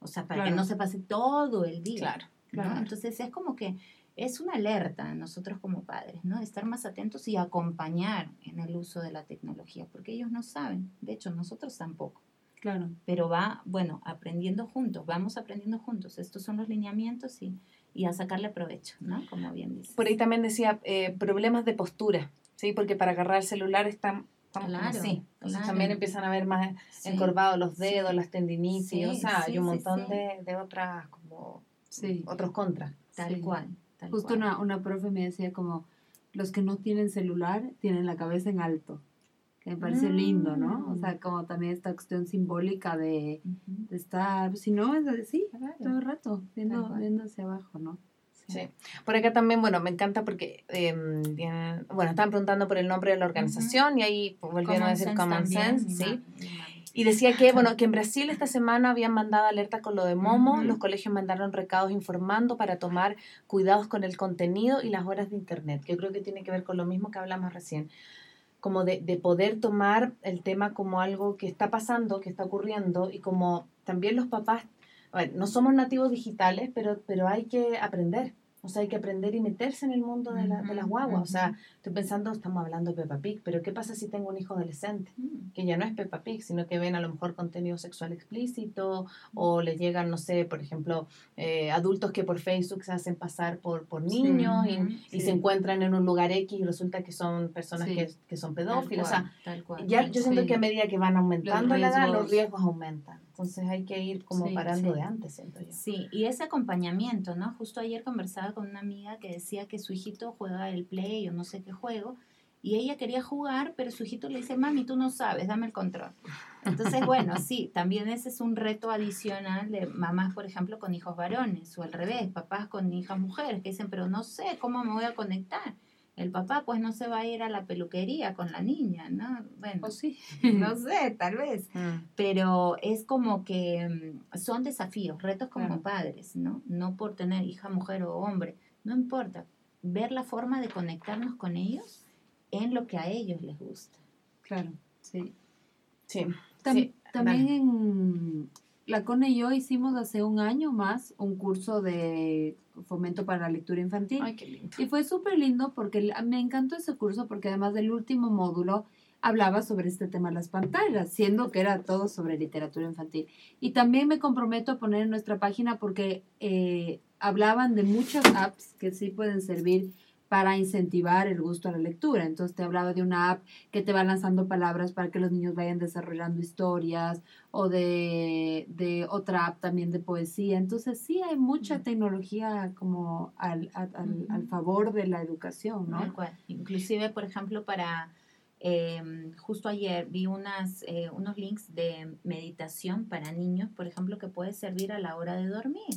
O sea, para que no se pase todo el día. Claro, claro. Entonces es como que es una alerta a nosotros como padres, ¿no? Estar más atentos y acompañar en el uso de la tecnología, porque ellos no saben. De hecho, nosotros tampoco. Claro. Pero va, bueno, aprendiendo juntos, vamos aprendiendo juntos. Estos son los lineamientos y, y a sacarle provecho, ¿no? Como bien dice. Por ahí también decía eh, problemas de postura, ¿sí? Porque para agarrar el celular están claro, así. Entonces también empiezan a ver más encorvados los dedos, las tendinitis, o sea, hay un montón de, de, otras, como, otros contras. Tal cual. Justo Una, una profe me decía como, los que no tienen celular tienen la cabeza en alto me parece lindo, ¿no? O sea, mm. como también esta cuestión simbólica de, estar, si no, es así, todo el rato, viendo, viendo hacia abajo, ¿no? Sí. Por acá también, bueno, me encanta porque, em, bueno, estaban preguntando por el nombre de la organización y ahí volvieron a decir Common Sense, ¿sí? Y decía que, bueno, que en Brasil esta semana habían mandado alerta con lo de Momo, los colegios mandaron recados informando para tomar cuidados con el contenido y las horas de Internet, que yo creo que tiene que ver con lo mismo que hablamos recién como de, de, poder tomar el tema como algo que está pasando, que está ocurriendo, y como también los papás, no somos nativos digitales, pero, pero hay que aprender. O sea, hay que aprender y meterse en el mundo de, la, de las guaguas. O sea, estoy pensando, estamos hablando de Peppa Pig, pero ¿qué pasa si tengo un hijo adolescente? Mm. Que ya no es Peppa Pig, sino que ven a lo mejor contenido sexual explícito o le llegan, no sé, por ejemplo, eh, adultos que por Facebook se hacen pasar por, por niños y, se encuentran en un lugar X y resulta que son personas que, que, son pedófilos. o sea, ya yo siento que a medida que van aumentando la edad, los riesgos aumentan. Entonces hay que ir como parando de antes, siento yo. Sí, y ese acompañamiento, ¿no? Justo ayer conversaba con una amiga que decía que su hijito juega el play o no sé qué juego, y ella quería jugar, pero su hijito le dice, mami, tú no sabes, dame el control. Entonces, bueno, sí, también ese es un reto adicional de mamás, por ejemplo, con hijos varones, o al revés, papás con hijas mujeres, que dicen, pero no sé cómo me voy a conectar el papá pues no se va a ir a la peluquería con la niña, ¿no? Bueno, sí. no sé, tal vez, mm. pero es como que mm, son desafíos, retos como padres, ¿no? No por tener hija, mujer o hombre, no importa, ver la forma de conectarnos con ellos en lo que a ellos les gusta. Claro, sí. Sí. también en la Cone y yo hicimos hace un año más un curso de fomento para la lectura infantil. Ay, qué lindo. Y fue súper lindo porque me encantó ese curso porque además del último módulo hablaba sobre este tema de las pantallas, siendo que era todo sobre literatura infantil. Y también me comprometo a poner en nuestra página porque eh, hablaban de muchas apps que sí pueden servir para incentivar el gusto a la lectura. Entonces te hablaba de una app que te va lanzando palabras para que los niños vayan desarrollando historias o de, de otra app también de poesía. Entonces sí hay mucha tecnología como al, al, al favor de la educación, ¿no? Inclusive, por ejemplo, para... Eh, justo ayer vi unas, eh, unos links de meditación para niños, por ejemplo, que puede servir a la hora de dormir.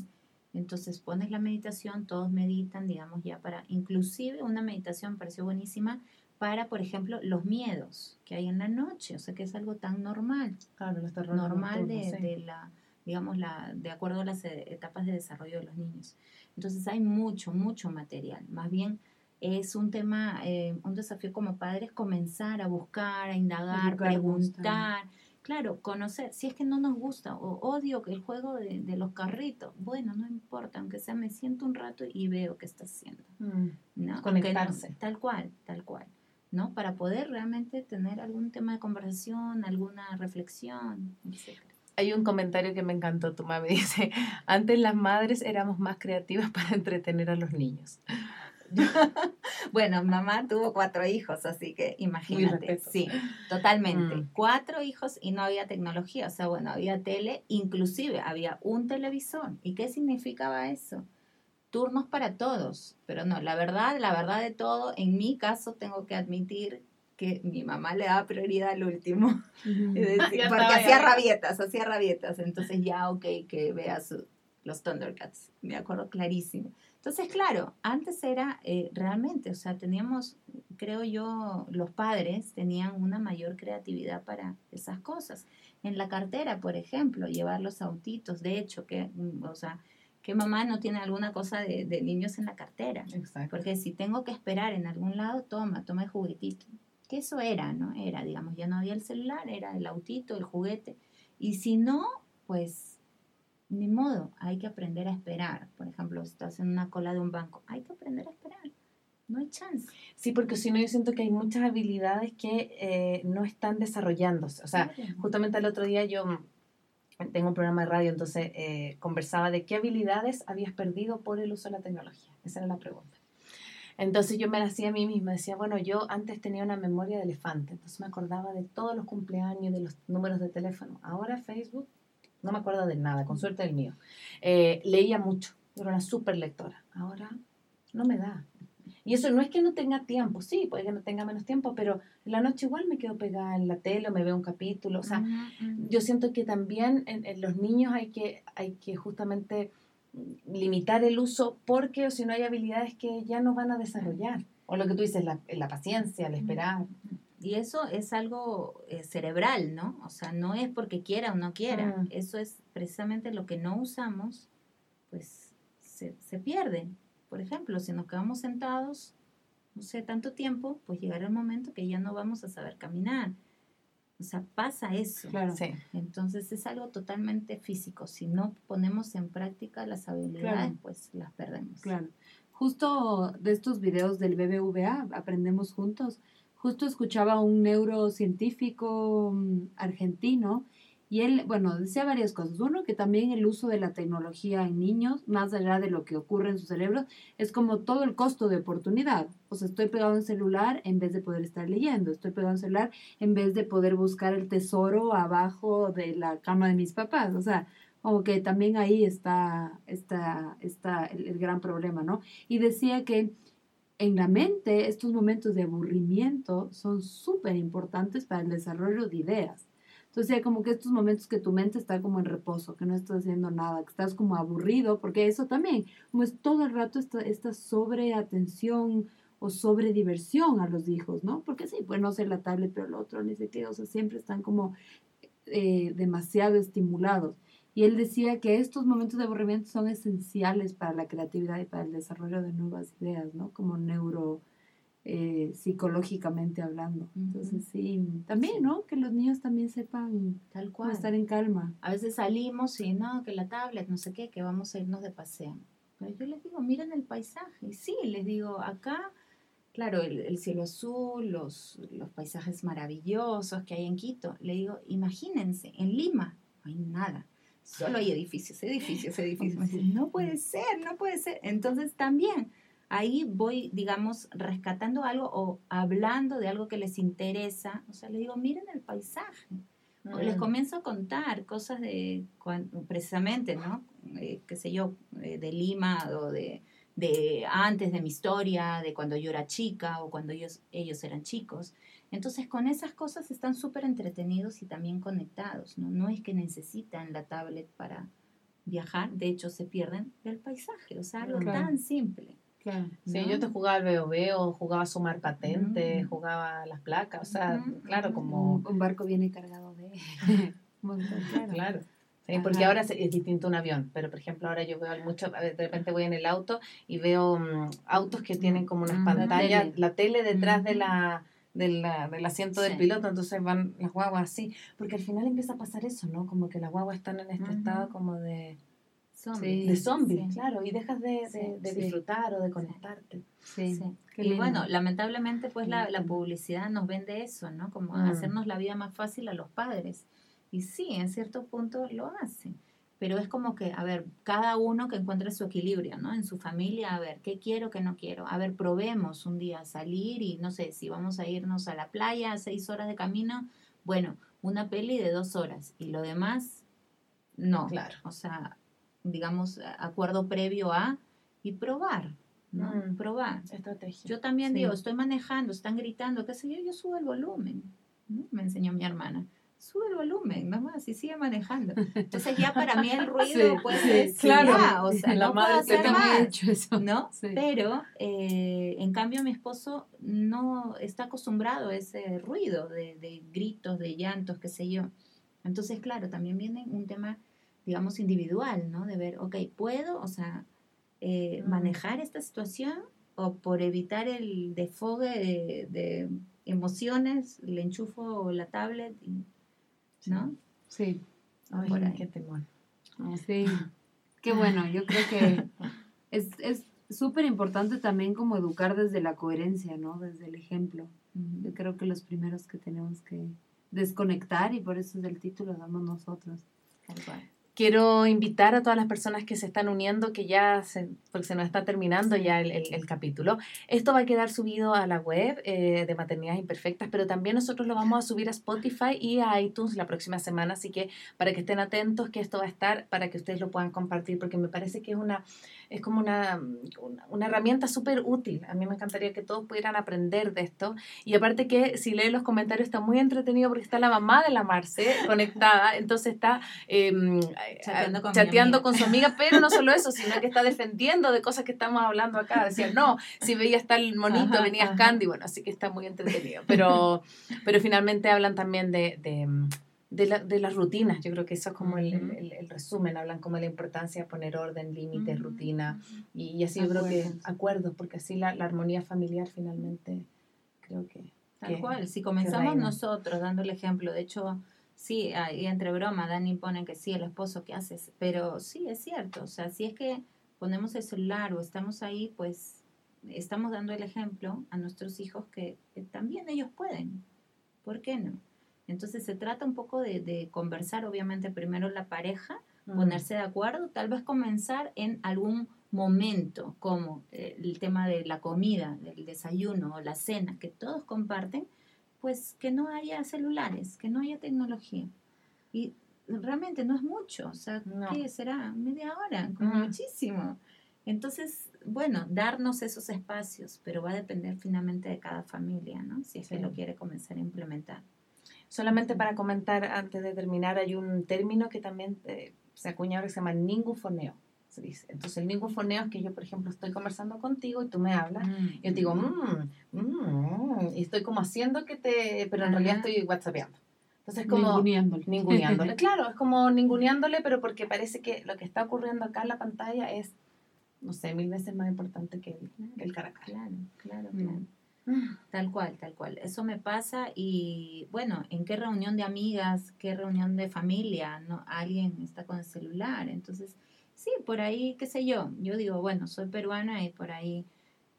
Entonces pones la meditación, todos meditan, digamos, ya para, inclusive una meditación pareció buenísima para, por ejemplo, los miedos que hay en la noche, o sea que es algo tan normal, claro, normal de, de, la, digamos, la, de acuerdo a las eh, etapas de desarrollo de los niños. Entonces hay mucho, mucho material, más bien es un tema, eh, un desafío como padres comenzar a buscar, a indagar, preguntar claro, conocer, si es que no nos gusta o odio el juego de, de, los carritos, bueno, no importa, aunque sea me siento un rato y veo qué está haciendo. Mm, ¿no? Conectarse. tal cual, tal cual. ¿no? Para poder realmente tener algún tema de conversación, alguna reflexión, etc. Hay un comentario que me encantó, tu mamá dice, antes las madres éramos más creativas para entretener a los niños. bueno, mamá tuvo cuatro hijos, así que imagínate. Sí, totalmente. Mm. Cuatro hijos y no había tecnología, o sea, bueno, había tele, inclusive había un televisor. ¿Y qué significaba eso? Turnos para todos, pero no, la verdad, la verdad de todo, en mi caso tengo que admitir que mi mamá le daba prioridad al último, porque hacía rabietas, hacía rabietas, entonces ya, ok, que vea los Thundercats, me acuerdo clarísimo. Entonces, claro, antes era eh, realmente, o sea, teníamos, creo yo, los padres tenían una mayor creatividad para esas cosas. En la cartera, por ejemplo, llevar los autitos, de hecho, que, mm, o sea, que mamá no tiene alguna cosa de, de niños en la cartera. Exacto. Porque si tengo que esperar en algún lado, toma, toma el juguetito. Que eso era, ¿no? Era, digamos, ya no había el celular, era el autito, el juguete. Y si no, pues ni modo, hay que aprender a esperar. Por ejemplo, estás en una cola de un banco, hay que aprender a esperar. No hay chance. Sí, porque si no, yo siento que hay muchas habilidades que eh, no están desarrollándose. O sea, justamente el otro día yo tengo un programa de radio, entonces eh, conversaba de qué habilidades habías perdido por el uso de la tecnología. Esa era la pregunta. Entonces yo me la hacía a mí misma, decía, bueno, yo antes tenía una memoria de elefante, entonces me acordaba de todos los cumpleaños, de los números de teléfono. Ahora Facebook no me acuerdo de nada, con suerte del mío. Eh, leía mucho, era una súper lectora. Ahora no me da. Y eso no es que no tenga tiempo, sí, puede que no tenga menos tiempo, pero en la noche igual me quedo pegada en la tele o me veo un capítulo. O sea, yo siento que también en, los niños hay que, hay que justamente limitar el uso porque o si no hay habilidades que ya no van a desarrollar. O lo que tú dices, la, la paciencia, el esperar. Y eso es algo eh, cerebral, ¿no? O sea, no es porque quiera o no quiera. Ah. Eso es precisamente lo que no usamos, pues se, se pierde. Por ejemplo, si nos quedamos sentados, no sé, tanto tiempo, pues llegará el momento que ya no vamos a saber caminar. O sea, pasa eso. Claro. Sí. Entonces es algo totalmente físico. Si no ponemos en práctica las habilidades, pues las perdemos. Claro. Justo de estos videos del BBVA, aprendemos juntos, justo escuchaba a un neurocientífico mm, argentino y él, bueno, decía varias cosas. Uno, que también el uso de la tecnología en niños, más allá de lo que ocurre en su cerebro, es como todo el costo de oportunidad. O sea, estoy pegado en celular en vez de poder estar leyendo, estoy pegado en celular en vez de poder buscar el tesoro abajo de la cama de mis papás. O sea, como que también ahí está, está, está el gran problema, ¿no? Y decía que en la mente estos momentos de aburrimiento son súper importantes para el desarrollo de ideas. Entonces, como que estos momentos que tu mente está como en reposo, que no estás haciendo nada, que estás como aburrido, porque eso también, como es todo el rato esta, esta sobreatención o sobrediversión a los hijos, ¿no? Porque sí, pues no sé la tablet, pero el otro, ni sé qué, o sea, siempre están como eh, demasiado estimulados. Y él decía que estos momentos de aburrimiento son esenciales para la creatividad y para el desarrollo de nuevas ideas, ¿no? Como neuro, eh, psicológicamente hablando. Entonces, sí, también, ¿no? Que los niños también sepan Tal cual. estar en calma. A veces salimos y no, que la tablet, no sé qué, que vamos a irnos de paseo. Pero yo les digo, miren el paisaje. Y sí, les digo, acá, claro, el, el cielo azul, los, los paisajes maravillosos que hay en Quito. Le digo, imagínense, en Lima no hay nada solo hay edificios, edificios, edificios. No puede ser, no puede ser. Entonces también ahí voy, digamos, rescatando algo o hablando de algo que les interesa. O sea, le digo, miren el paisaje. O les Mm. comienzo a contar cosas de, precisamente, ¿no? Eh, qué sé yo, eh, de Lima o de, de antes de mi historia, de cuando yo era chica o cuando ellos, ellos eran chicos. Entonces, con esas cosas están súper entretenidos y también conectados, ¿no? No es que necesitan la tablet para viajar, de hecho se pierden del paisaje, o sea, algo Claro. tan simple. Claro. Sí, ¿no? yo te jugaba al BOB, jugaba a sumar patentes, Mm. jugaba a las placas, o sea, Ujú, claro, ujú. como... Un, barco viene cargado de... un montón, claro. Claro. Sí, porque ahora es es distinto un avión, pero por ejemplo ahora yo veo mucho, de repente voy en el auto y veo mm, autos que tienen como unas Mm, la pantallas, la tele detrás de la, de la- del asiento del Sí. piloto, entonces van las guaguas así, porque al final empieza a pasar eso, ¿no? Como que las guaguas están en este Ujú. estado como de, Zombies. de zombies, Sí. claro, y dejas de, de- Sí, de sí. disfrutar o de conectarte. Sí. Sí. Y bueno, lamentablemente pues la, la publicidad nos vende eso, ¿no? Como Mm. hacernos la vida más fácil a los padres. Y sí, en cierto punto lo hace. Pero es como que, a ver, cada uno que encuentre su equilibrio, ¿no? En su familia, a ver, ¿qué quiero, qué no quiero? A ver, probemos un día salir y no sé, si vamos a irnos a la playa, seis horas de camino, bueno, una peli de dos horas y lo demás, no. Claro. O sea, digamos, acuerdo previo a y probar, ¿no? Mm. Probar. Estrategia. Yo también Sí. digo, estoy manejando, están gritando, qué sé yo, yo subo el volumen. ¿no? Me enseñó mi hermana. Sube el volumen, nomás, y sigue manejando. Entonces ya para mí el ruido, Sí, pues, sí, es claro. ya, o sea, La no madre puedo hacer más, hecho eso. ¿no? Sí. Pero, eh, en cambio, mi esposo no está acostumbrado a ese ruido de, de gritos, de llantos, qué sé yo. Entonces, claro, también viene un tema, digamos, individual, ¿no? De ver, ok, ¿puedo, o sea, eh, Mm. manejar esta situación o por evitar el desfogue de, de emociones, le enchufo la tablet, y, ¿no? Sí. Ay, por ahí. qué temor. Sí, qué bueno, yo creo que es es súper importante también como educar desde la coherencia, ¿no? Desde el ejemplo. Yo creo que los primeros que tenemos que desconectar y por eso es el título damos nosotros. Tal cual. Quiero invitar a todas las personas que se están uniendo, que ya se, porque se nos está terminando ya el, capítulo. Esto va a quedar subido a la web eh, de Maternidades Imperfectas, pero también nosotros lo vamos a subir a Spotify y a iTunes la próxima semana, así que para que estén atentos que esto va a estar, para que ustedes lo puedan compartir, porque me parece que es una es como una, una, herramienta súper útil. A mí me encantaría que todos pudieran aprender de esto. Y aparte que si leen los comentarios está muy entretenido porque está la mamá de la Marce conectada, entonces está em, Chateando con chateando con su amiga, pero no solo eso, sino que está defendiendo de cosas que estamos hablando acá. Decía, no, si veía hasta el monito, Ajá, venías ajá. Candy, bueno, así que está muy entretenido. Pero, pero finalmente hablan también de, de, de, la- de las rutinas. Yo creo que eso es como el, el- el resumen. Hablan como de la importancia de poner orden, límites, rutina. Y, y así yo creo que Acuerdos. acuerdos, porque así la, la armonía familiar finalmente creo que... Tal que- cual, si comenzamos nosotros dando el ejemplo, de hecho, sí, ahí entre broma, Dani pone que sí, el esposo, ¿qué haces? Pero sí, es cierto, o sea, si es que ponemos el celular o estamos ahí, pues estamos dando el ejemplo a nuestros hijos que, que también ellos pueden, ¿por qué no? Entonces se trata un poco de, de conversar, obviamente, primero la pareja, Mm. ponerse de acuerdo, tal vez comenzar en algún momento, como eh, el tema de la comida, del desayuno o la cena, que todos comparten, pues que no haya celulares, que no haya tecnología. Y realmente no es mucho, o sea, No. ¿qué será? Media hora, como Mm. muchísimo. Entonces, bueno, darnos esos espacios, pero va a depender finalmente de cada familia, ¿no? Si es Sí. que lo quiere comenzar a implementar. Solamente para comentar antes de terminar, hay un término que también eh, se acuña ahora que se llama ningufoneo. Dice. Entonces, el ningufoneo es que yo, por ejemplo, estoy conversando contigo y tú me hablas. y Yo te digo, mmm, mmm, y estoy como haciendo que te. Pero en realidad Ajá. estoy whatsappeando. Entonces, como. Ninguneándole. Ninguneándole. Claro, es como ninguneándole, pero porque parece que lo que está ocurriendo acá en la pantalla es, no sé, mil veces más importante que el, que el cara. Claro, claro, Mm. claro. Tal cual, tal cual. Eso me pasa y bueno, ¿en qué reunión de amigas, qué reunión de familia, no alguien está con el celular? Entonces, sí, por ahí, qué sé yo. Yo digo, bueno, soy peruana y por ahí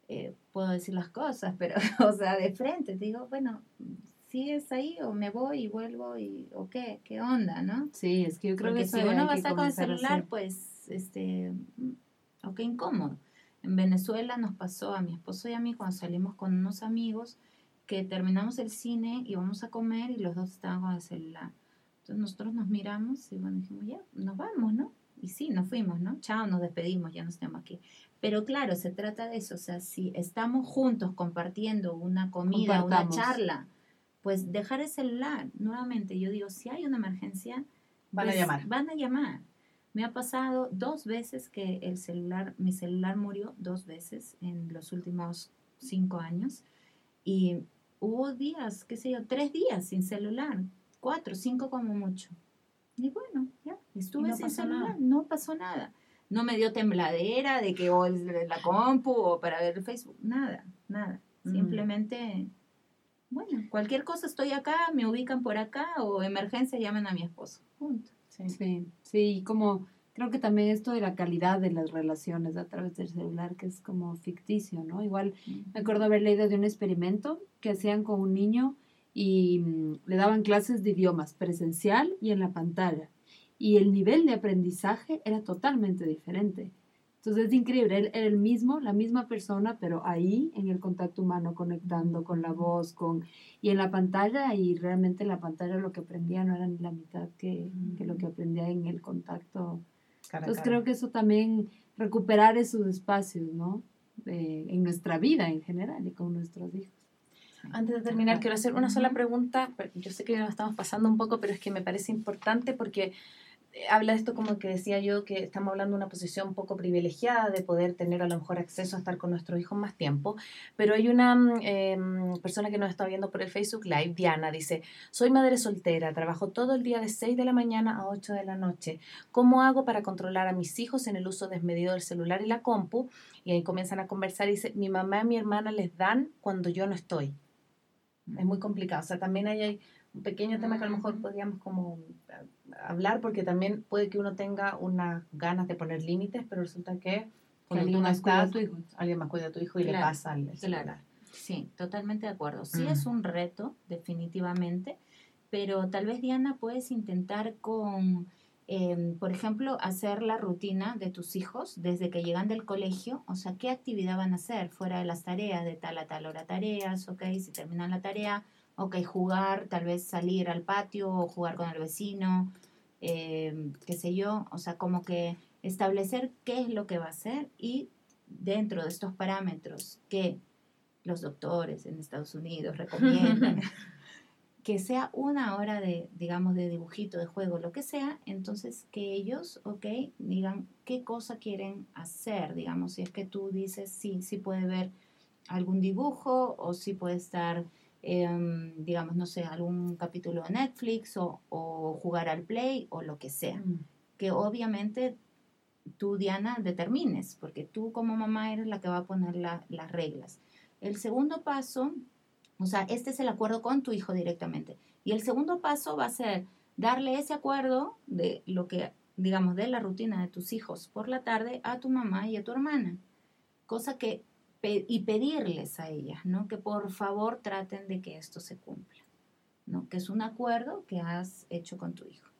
eh, puedo decir las cosas, pero, o sea, de frente, digo, bueno, ¿sigues ahí o me voy y vuelvo y o qué? ¿Qué onda, no? Sí, es que yo creo Porque que si uno va a estar con el celular, pues, este, mm, ok, incómodo. En Venezuela nos pasó a mi esposo y a mí cuando salimos con unos amigos que terminamos el cine y vamos a comer y los dos estaban con el celular. Entonces nosotros nos miramos y bueno, dijimos, ya, nos vamos, ¿no? Y sí, nos fuimos, ¿no? Chao, nos despedimos, ya no estamos aquí. Pero claro, se trata de eso, o sea, si estamos juntos compartiendo una comida, una charla, pues dejar el celular. Nuevamente, yo digo, si hay una emergencia, van a pues, llamar. Van a llamar. Me ha pasado dos veces que el celular, mi celular murió dos veces en los últimos cinco años y hubo días, qué sé yo, tres días sin celular, cuatro, cinco como mucho. Y bueno, ya, estuve sin celular, no pasó nada. No me dio tembladera de que o la compu o para ver el Facebook, nada, nada. Mm. Simplemente, bueno, cualquier cosa estoy acá, me ubican por acá o emergencia llamen a mi esposo. Punto. Sí, sí, sí, como creo que también esto de la calidad de las relaciones a través del celular, que es como ficticio, ¿no? Igual me acuerdo haber leído de un experimento que hacían con un niño y mm, le daban clases de idiomas presencial y en la pantalla. Y el nivel de aprendizaje era totalmente diferente. Entonces es increíble, él era el mismo, la misma persona, pero ahí en el contacto humano, conectando con la voz, con y en la pantalla, y realmente en la pantalla lo que aprendía no era ni la mitad que, que lo que aprendía en el contacto. Entonces creo que eso también, recuperar esos espacios, ¿no? en nuestra vida en general y con nuestros hijos. Antes de terminar, quiero hacer una sola pregunta. Yo sé que nos estamos pasando un poco, pero es que me parece importante porque habla de esto como que decía yo, que estamos hablando de una posición poco privilegiada de poder tener a lo mejor acceso a estar con nuestros hijos más tiempo, pero hay una em, persona que nos está viendo por el Facebook Live, Diana, dice, soy madre soltera, trabajo todo el día de 6 de la mañana a 8 de la noche, ¿cómo hago para controlar a mis hijos en el uso desmedido del celular y la compu? Y ahí comienzan a conversar y dice, mi mamá y mi hermana les dan cuando yo no estoy. Es muy complicado, o sea, también hay un pequeño tema que a lo mejor podríamos como hablar porque también puede que uno tenga unas ganas de poner límites, pero resulta que cuando alguien más cuida a tu hijo. alguien más cuida a tu hijo y le pasa al celular. Sí, totalmente de acuerdo. Sí es un reto, definitivamente, pero tal vez Diana puedes intentar con, em, por ejemplo, hacer la rutina de tus hijos desde que llegan del colegio, o sea, qué actividad van a hacer fuera de las tareas, de tal a tal hora tareas, ok, si terminan la tarea, ok, jugar, tal vez salir al patio o jugar con el vecino, eh, qué sé yo, o sea, como que establecer qué es lo que va a hacer y dentro de estos parámetros que los doctores en Estados Unidos recomiendan, que sea una hora de, digamos, de dibujito, de juego, lo que sea, entonces que ellos, ok, digan qué cosa quieren hacer, digamos, si es que tú dices, sí, sí puede ver algún dibujo o sí puede estar Em, digamos, no sé, algún capítulo de Netflix o, jugar al play o lo que sea. Mm. Que obviamente tú, Diana, determines, porque tú como mamá eres la que va a poner las reglas. El segundo paso, o sea, este es el acuerdo con tu hijo directamente. Y el segundo paso va a ser darle ese acuerdo de lo que, digamos, de la rutina de tus hijos por la tarde a tu mamá y a tu hermana. Cosa que y pedirles a ellas, ¿no? Que por favor traten de que esto se cumpla, ¿no? Que es un acuerdo que has hecho con tu hijo.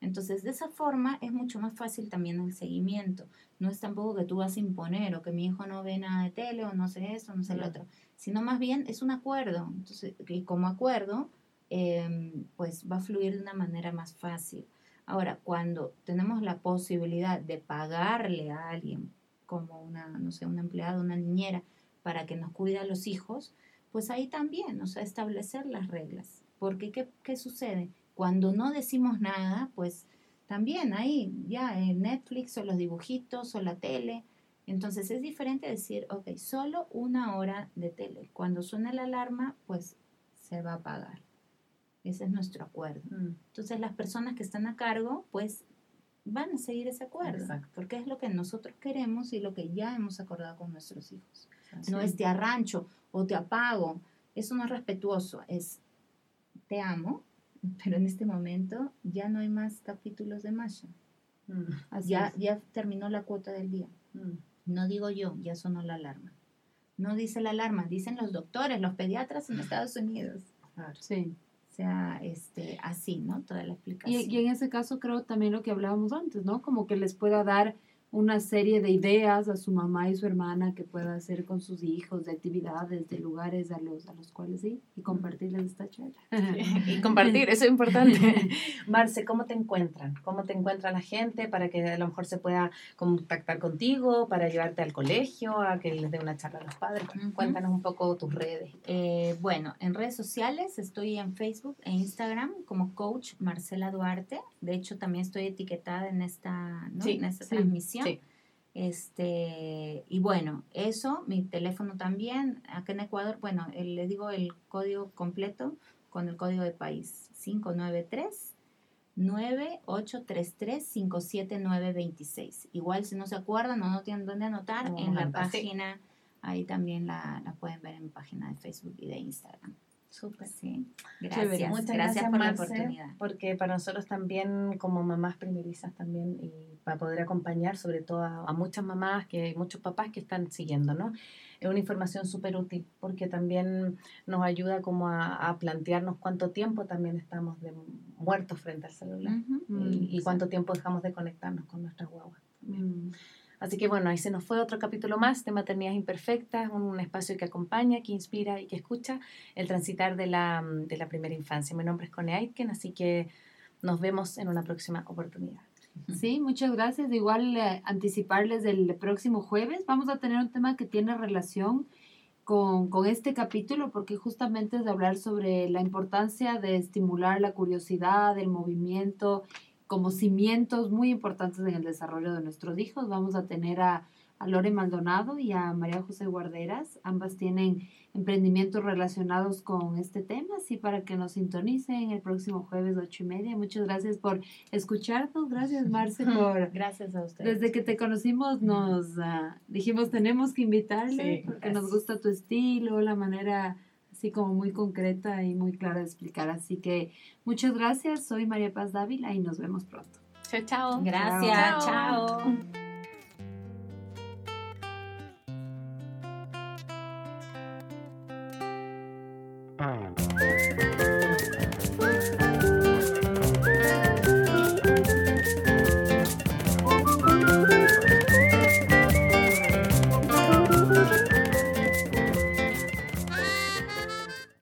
Entonces, de esa forma es mucho más fácil también el seguimiento. No es tampoco que tú vas a imponer o que mi hijo no ve nada de tele o no sé esto, no sé lo otro, sino más bien es un acuerdo. Entonces, y como acuerdo, em, pues va a fluir de una manera más fácil. Ahora, cuando tenemos la posibilidad de pagarle a alguien como una, no sé, una empleada, una niñera, para que nos cuide a los hijos, pues ahí también, o sea, establecer las reglas. Porque, ¿qué, qué sucede? Cuando no decimos nada, pues también ahí, ya, en Netflix o los dibujitos o la tele, entonces es diferente decir, ok, solo una hora de tele. Cuando suena la alarma, pues se va a pagar. Ese es nuestro acuerdo. Mm. Entonces las personas que están a cargo, pues van a seguir ese acuerdo, porque es lo que nosotros queremos y lo que ya hemos acordado con nuestros hijos. No es te arrancho o te apago, eso no es respetuoso, es te amo, pero en este momento ya no hay más capítulos de Masha. Mm, ya, ya terminó la cuota del día. Mm. No digo yo, ya sonó la alarma. No dice la alarma, dicen los doctores, los pediatras en Estados Unidos. Sí sea este, así, ¿no? Toda la explicación. Y, y, en ese caso creo también lo que hablábamos antes, ¿no? Como que les pueda dar una serie de ideas a su mamá y su hermana que pueda hacer con sus hijos, de actividades, de lugares a los, a los cuales ir y compartirles esta charla. y compartir, eso es importante. Marce, ¿cómo te encuentran? ¿Cómo te encuentra la gente para que a lo mejor se pueda contactar contigo, para llevarte al colegio, a que les dé una charla a los padres? Cuéntanos un poco tus redes. Eh, bueno, en redes sociales estoy en Facebook e Instagram como coach Marcela Duarte. De hecho, también estoy etiquetada en esta, ¿no? en esta transmisión. Este, y bueno, eso, mi teléfono también, acá en Ecuador, bueno, le digo el código completo con el código de país, 593 9833 57926. Igual si no se acuerdan o no tienen dónde anotar, en la página, ahí también la, la pueden ver en mi página de Facebook y de Instagram. Súper. Sí. Gracias. Muchas gracias, por la oportunidad. Porque para nosotros también, como mamás primerizas también, y para poder acompañar sobre todo a, muchas mamás, que hay muchos papás que están siguiendo, ¿no? Es una información súper útil porque también nos ayuda como a, plantearnos cuánto tiempo también estamos de, muertos frente al celular y, cuánto tiempo dejamos de conectarnos con nuestras guaguas. Así que bueno, ahí se nos fue otro capítulo más de Maternidades Imperfectas, un, espacio que acompaña, que inspira y que escucha el transitar de la, de la primera infancia. Mi nombre es Cone Aitken, así que nos vemos en una próxima oportunidad. Sí, muchas gracias. Igual eh, anticiparles del próximo jueves vamos a tener un tema que tiene relación con, con, este capítulo porque justamente es de hablar sobre la importancia de estimular la curiosidad, el movimiento como cimientos muy importantes en el desarrollo de nuestros hijos. Vamos a tener a, a Lore Maldonado y a María José Guarderas. Ambas tienen emprendimientos relacionados con este tema, así para que nos sintonicen el próximo jueves ocho y media. Muchas gracias por escucharnos. Gracias, Marce, por... Gracias a ustedes. Desde que te conocimos nos ah, dijimos tenemos que invitarle porque nos gusta tu estilo, la manera así como muy concreta y muy clara de explicar. Así que muchas gracias. Soy María Paz Dávila y nos vemos pronto. Chao, chao. Gracias. chao. chao.